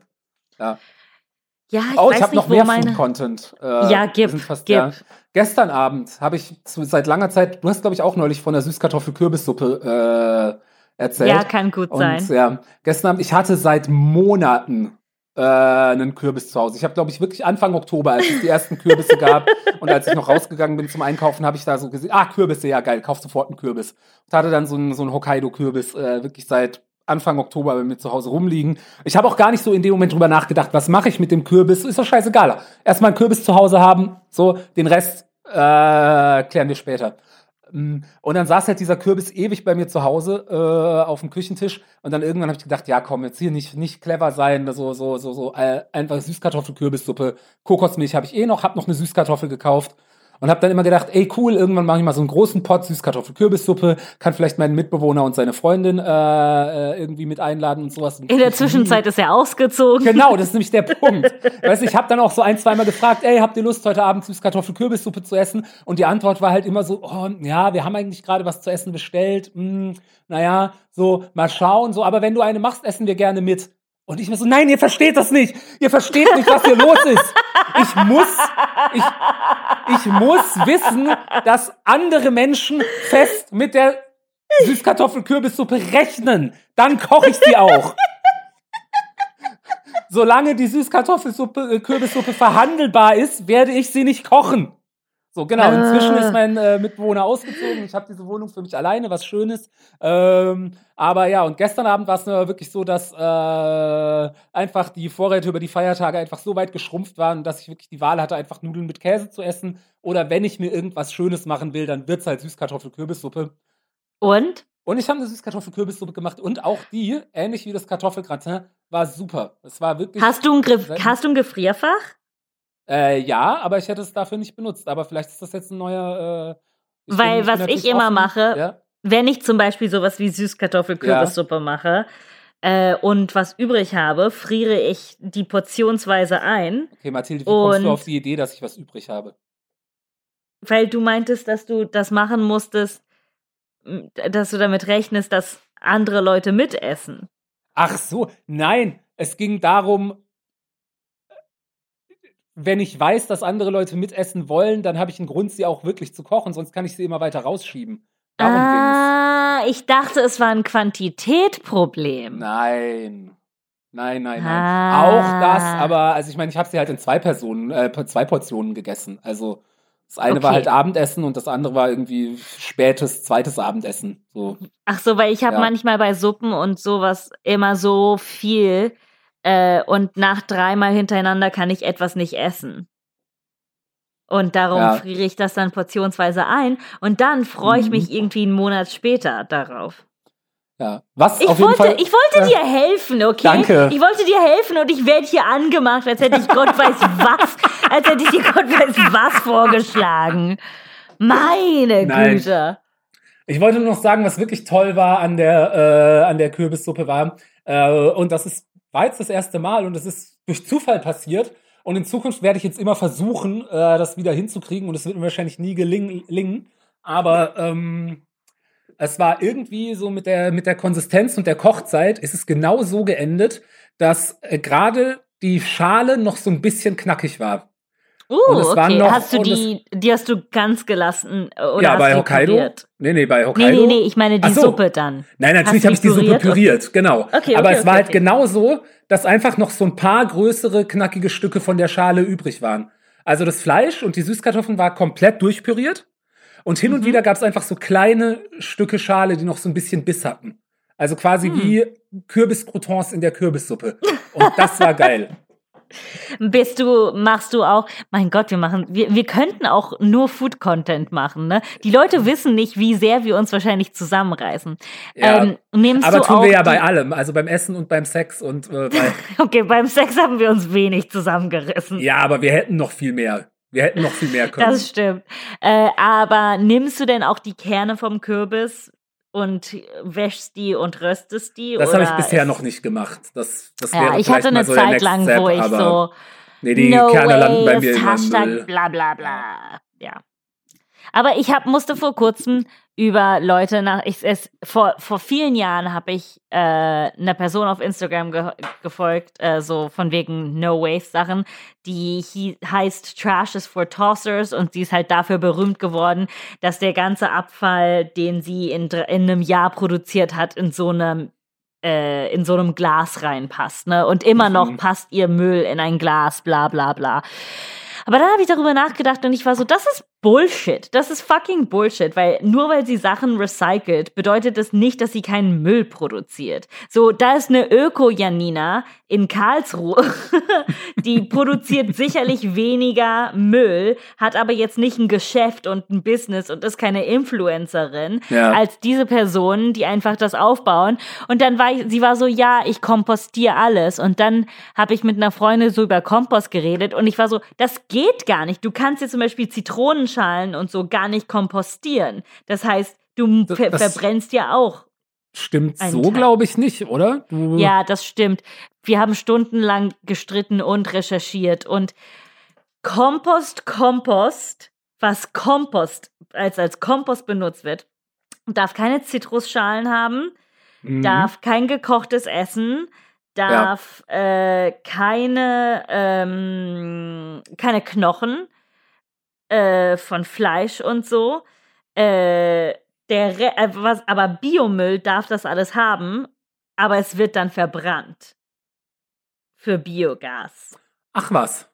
Ja. Ja, ich oh, ich habe noch mehr meine... Food-Content. Äh, ja, gib, fast, gib. Ja. Gestern Abend habe ich zu, seit langer Zeit, du hast glaube ich auch neulich von der Süßkartoffel-Kürbissuppe äh, erzählt. Ja, kann gut und, sein. Ja, gestern Abend, ich hatte seit Monaten äh, einen Kürbis zu Hause. Ich habe glaube ich wirklich Anfang Oktober, als es die ersten Kürbisse gab und als ich noch rausgegangen bin zum Einkaufen, habe ich da so gesehen, ah, Kürbisse, ja geil, kauf sofort einen Kürbis. Und hatte dann so einen, so einen Hokkaido-Kürbis äh, wirklich seit Anfang Oktober bei mir zu Hause rumliegen. Ich habe auch gar nicht so in dem Moment drüber nachgedacht, was mache ich mit dem Kürbis. Ist doch scheißegal. Erstmal einen Kürbis zu Hause haben, so, den Rest äh, klären wir später. Mm, und dann saß halt dieser Kürbis ewig bei mir zu Hause äh, auf dem Küchentisch und dann irgendwann habe ich gedacht, ja komm, jetzt hier nicht, nicht clever sein, so, so, so, so äh, einfach Süßkartoffel-Kürbissuppe. Kokosmilch habe ich eh noch, habe noch eine Süßkartoffel gekauft und habe dann immer gedacht, ey cool, irgendwann mache ich mal so einen großen Pot Süßkartoffel-Kürbissuppe, kann vielleicht meinen Mitbewohner und seine Freundin äh, äh irgendwie mit einladen und sowas. In der Zwischenzeit ist er ausgezogen. Genau, das ist nämlich der Punkt. weißt du, ich habe dann auch so ein, zweimal gefragt, ey, habt ihr Lust heute Abend Süßkartoffel-Kürbissuppe zu essen? Und die Antwort war halt immer so, oh, ja, wir haben eigentlich gerade was zu essen bestellt. Hm, naja, so mal schauen, so, aber wenn du eine machst, essen wir gerne mit. Und ich mir so, nein, ihr versteht das nicht. Ihr versteht nicht, was hier los ist. Ich muss, ich, ich muss wissen, dass andere Menschen fest mit der Süßkartoffel-Kürbissuppe rechnen. Dann koche ich sie auch. Solange die Süßkartoffel-Kürbissuppe verhandelbar ist, werde ich sie nicht kochen. So, genau. Inzwischen ist ah. mein äh, Mitbewohner ausgezogen. Ich habe diese Wohnung für mich alleine, was Schönes. Ähm, aber ja, und gestern Abend war es wirklich so, dass äh, einfach die Vorräte über die Feiertage einfach so weit geschrumpft waren, dass ich wirklich die Wahl hatte, einfach Nudeln mit Käse zu essen. Oder wenn ich mir irgendwas Schönes machen will, dann wird es halt Süßkartoffel-Kürbissuppe. Und? Und ich habe eine Süßkartoffel-Kürbissuppe gemacht und auch die, ähnlich wie das Kartoffelgratin, war super. Es war wirklich. Hast du ein, Griff, hast du ein Gefrierfach? Äh, ja, aber ich hätte es dafür nicht benutzt. Aber vielleicht ist das jetzt ein neuer. Äh, Weil bin, was ich immer offen. mache, ja? wenn ich zum Beispiel sowas wie Süßkartoffel-Kürbissuppe ja. mache äh, und was übrig habe, friere ich die portionsweise ein. Okay, Mathilde, wie kommst du auf die Idee, dass ich was übrig habe? Weil du meintest, dass du das machen musstest, dass du damit rechnest, dass andere Leute mitessen. Ach so, nein, es ging darum, wenn ich weiß, dass andere Leute mitessen wollen, dann habe ich einen Grund, sie auch wirklich zu kochen, sonst kann ich sie immer weiter rausschieben. Darum ah, ich dachte, es war ein Quantitätproblem. Nein. Nein, nein, nein. Ah. Auch das, aber also ich meine, ich habe sie halt in zwei Personen, äh, zwei Portionen gegessen. Also das eine okay. war halt Abendessen und das andere war irgendwie spätes zweites Abendessen. So. Ach so, weil ich habe ja. manchmal bei Suppen und sowas immer so viel, äh, und nach dreimal hintereinander kann ich etwas nicht essen. Und darum ja. friere ich das dann portionsweise ein und dann freue ich mhm. mich irgendwie einen Monat später darauf. Ja, was ich auf wollte, jeden Fall, ich wollte äh, dir helfen, okay? Danke. Ich wollte dir helfen und ich werde hier angemacht, als hätte ich Gott weiß was, als hätte ich dir Gott weiß was vorgeschlagen. Meine Nein. Güte. Ich wollte nur noch sagen, was wirklich toll war an der, äh, an der Kürbissuppe war. Äh, und das ist war jetzt das erste Mal und es ist durch Zufall passiert. Und in Zukunft werde ich jetzt immer versuchen, äh, das wieder hinzukriegen. Und es wird mir wahrscheinlich nie gelingen. Aber ähm, es war irgendwie so mit der, mit der Konsistenz und der Kochzeit ist es genau so geendet, dass äh, gerade die Schale noch so ein bisschen knackig war. Uh, okay. Noch, hast du die, die hast du ganz gelassen äh, oder Ja, hast bei du Hokkaido. Püriert? Nee, nee, bei Hokkaido. Nee, nee, nee, ich meine die so. Suppe dann. Nein, natürlich habe ich die Suppe püriert? püriert, genau. Okay, Aber okay, es war okay, halt okay. genau so, dass einfach noch so ein paar größere, knackige Stücke von der Schale übrig waren. Also das Fleisch und die Süßkartoffeln war komplett durchpüriert. Und hin und Mhm. wieder gab es einfach so kleine Stücke Schale, die noch so ein bisschen Biss hatten. Also quasi Hm. wie Kürbiscroutons in der Kürbissuppe. Und das war geil. Bist du, machst du auch, mein Gott, wir machen, wir, wir könnten auch nur Food-Content machen, ne? Die Leute wissen nicht, wie sehr wir uns wahrscheinlich zusammenreißen. Ja. Ähm, nimmst Aber du tun wir ja bei allem, also beim Essen und beim Sex und äh, bei, Okay, beim Sex haben wir uns wenig zusammengerissen. ja, aber wir hätten noch viel mehr. Wir hätten noch viel mehr können. Das stimmt. Äh, aber nimmst du denn auch die Kerne vom Kürbis und wäschst die und röstest die? Das habe ich bisher noch nicht gemacht. Das, das Ja, wäre ich hatte eine so Zeit lang, Step, wo ich so nee, die no Kerne landen bei way, mir immer im Hashtag Müll. bla bla bla. Ja. Aber ich hab, musste vor kurzem über Leute nach, ich, es, vor, vor vielen Jahren habe ich äh, einer Person auf Instagram ge gefolgt, äh, so von wegen No Waste Sachen, die hie heißt Trash is for Tossers und sie ist halt dafür berühmt geworden, dass der ganze Abfall, den sie in, in einem Jahr produziert hat, in so einem äh, in so einem Glas reinpasst, ne? Und immer noch Mhm. passt ihr Müll in ein Glas, bla bla bla. Aber dann habe ich darüber nachgedacht und ich war so, das ist Bullshit. Das ist fucking Bullshit, weil nur weil sie Sachen recycelt, bedeutet das nicht, dass sie keinen Müll produziert. So, da ist eine Öko-Janina in Karlsruhe, die produziert sicherlich weniger Müll, hat aber jetzt nicht ein Geschäft und ein Business und ist keine Influencerin, Ja. als diese Personen, die einfach das aufbauen. Und dann war ich, sie war so, ja, ich kompostiere alles. Und dann habe ich mit einer Freundin so über Kompost geredet und ich war so, das geht gar nicht. Du kannst jetzt zum Beispiel Zitronenschalen und so gar nicht kompostieren. Das heißt, du Das- ver das- verbrennst ja auch. Stimmt so, glaube ich nicht, oder? Du, Ja, das stimmt. Wir haben stundenlang gestritten und recherchiert und Kompost, Kompost, was Kompost als als Kompost benutzt wird, darf keine Zitrusschalen haben, Mhm. darf kein gekochtes Essen, darf äh, keine ähm, keine Knochen äh, von Fleisch und so. Äh, der Re äh, was, aber Biomüll darf das alles haben, aber es wird dann verbrannt für Biogas. Ach was.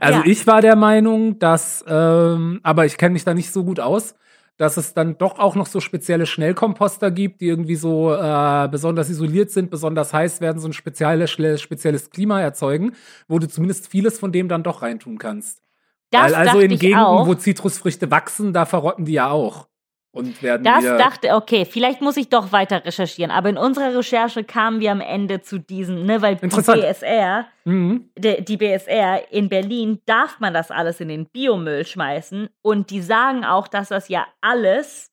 Also Ja. ich war der Meinung, dass, ähm, aber ich kenne mich da nicht so gut aus, dass es dann doch auch noch so spezielle Schnellkomposter gibt, die irgendwie so äh, besonders isoliert sind, besonders heiß werden, so ein spezielles, spezielles Klima erzeugen, wo du zumindest vieles von dem dann doch reintun kannst. Das Weil also in Gegenden, wo Zitrusfrüchte wachsen, da verrotten die ja auch. Und werden Das dachte, okay, vielleicht muss ich doch weiter recherchieren. Aber in unserer Recherche kamen wir am Ende zu diesem, ne, weil die. BSR, Mhm. der, die BSR in Berlin darf man das alles in den Biomüll schmeißen und die sagen auch, dass das ja alles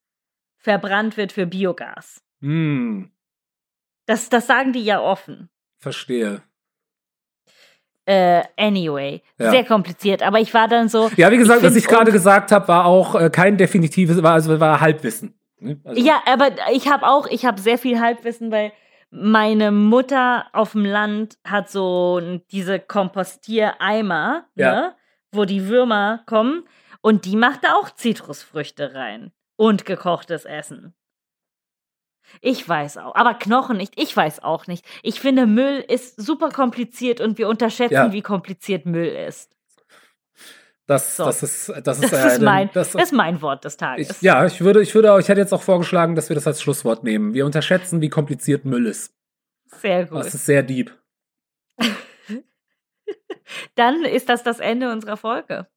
verbrannt wird für Biogas. Hm, Das, das sagen die ja offen. verstehe. Äh, anyway, Ja. sehr kompliziert. Aber ich war dann so. Ja, wie gesagt, was find's ich gerade gesagt habe, war auch äh, kein definitives, war also war Halbwissen. ne? Also, Ja, aber ich habe auch, ich habe sehr viel Halbwissen, weil meine Mutter auf dem Land hat so diese Kompostiereimer, Ja. ne, wo die Würmer kommen und die macht da auch Zitrusfrüchte rein und gekochtes Essen. Ich weiß auch, aber Knochen nicht. Ich weiß auch nicht. Ich finde, Müll ist super kompliziert und wir unterschätzen, Ja. wie kompliziert Müll ist. Das, So. das ist, das ist, Das äh, ist mein, das, das ist mein Wort des Tages. ich, ja, ich würde, ich würde, ich hätte jetzt auch vorgeschlagen, dass wir das als Schlusswort nehmen. Wir unterschätzen, wie kompliziert Müll ist. Sehr gut. Das ist sehr deep. Dann ist das das Ende unserer Folge.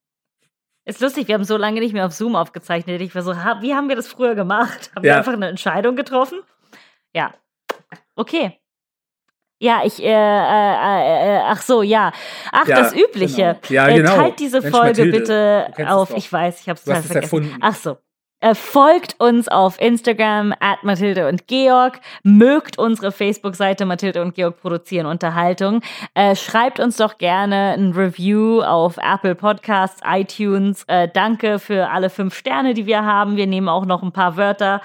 Ist lustig, wir haben so lange nicht mehr auf Zoom aufgezeichnet. Ich war so, wie haben wir das früher gemacht? Haben wir Ja. einfach eine Entscheidung getroffen? Ja. Okay. Ja, ich, äh, äh, äh, ach so, ja. Ach, Ja, das Übliche. genau. Ja, äh, genau. Teilt diese Mensch, Folge Mathilde, bitte auf, ich weiß, ich habe es es vergessen. erfunden. Ach so. Äh, folgt uns auf Instagram at Mathilde und Georg. Mögt unsere Facebook-Seite Mathilde und Georg produzieren Unterhaltung. Äh, schreibt uns doch gerne ein Review auf Apple Podcasts, iTunes. Äh, danke für alle fünf Sterne, die wir haben. Wir nehmen auch noch ein paar Wörter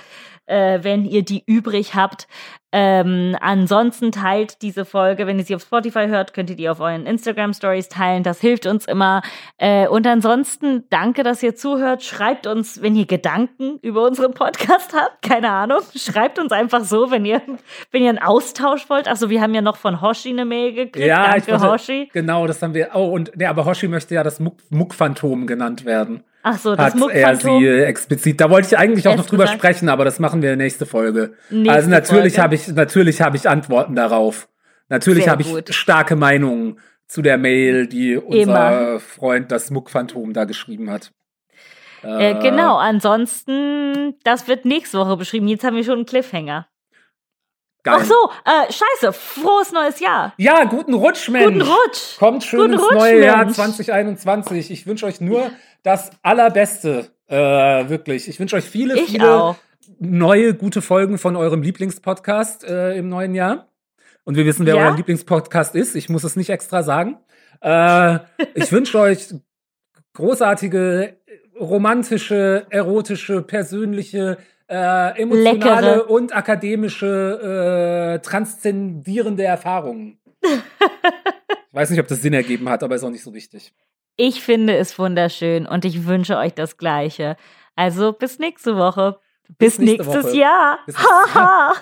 äh, wenn ihr die übrig habt. Ähm, ansonsten teilt diese Folge, wenn ihr sie auf Spotify hört, könnt ihr die auf euren Instagram Stories teilen. Das hilft uns immer. Äh, und ansonsten danke, dass ihr zuhört. Schreibt uns, wenn ihr Gedanken über unseren Podcast habt. Keine Ahnung. Schreibt uns einfach so, wenn ihr, wenn ihr einen Austausch wollt. Achso, wir haben ja noch von Hoshi eine Mail gekriegt. Ja, danke, ich wollte, Hoshi. Genau, das haben wir. Oh, und nee, aber Hoshi möchte ja das Muck-Phantom genannt werden. Ach so, das hat er sie explizit. Da wollte ich eigentlich auch noch drüber gesagt. sprechen, aber das machen wir nächste Folge. Nächste also natürlich Folge. habe ich natürlich habe ich Antworten darauf. Natürlich habe ich starke Meinungen zu der Mail, die unser Immer. Freund das Muck-Phantom da geschrieben hat. Äh, genau, ansonsten, das wird nächste Woche beschrieben. Jetzt haben wir schon einen Cliffhanger. Geil. Ach so, äh, scheiße, frohes neues Jahr. Ja, guten Rutsch, Mensch. Guten Rutsch. Kommt schön Guten ins Rutsch, neue Jahr Mensch. 2021. Ich wünsche euch nur das Allerbeste. Äh, wirklich. Ich wünsche euch viele, Ich viele auch. neue, gute Folgen von eurem Lieblingspodcast äh, im neuen Jahr. Und wir wissen, wer Ja? euer Lieblingspodcast ist. Ich muss es nicht extra sagen. Äh, ich wünsche euch großartige, romantische, erotische, persönliche, äh, emotionale Leckere. und akademische, äh, transzendierende Erfahrungen. ich weiß nicht, ob das Sinn ergeben hat, aber ist auch nicht so wichtig. Ich finde es wunderschön und ich wünsche euch das Gleiche. Also bis nächste Woche. Bis, nächste nächstes Woche. Jahr. Bis nächstes Jahr. Haha.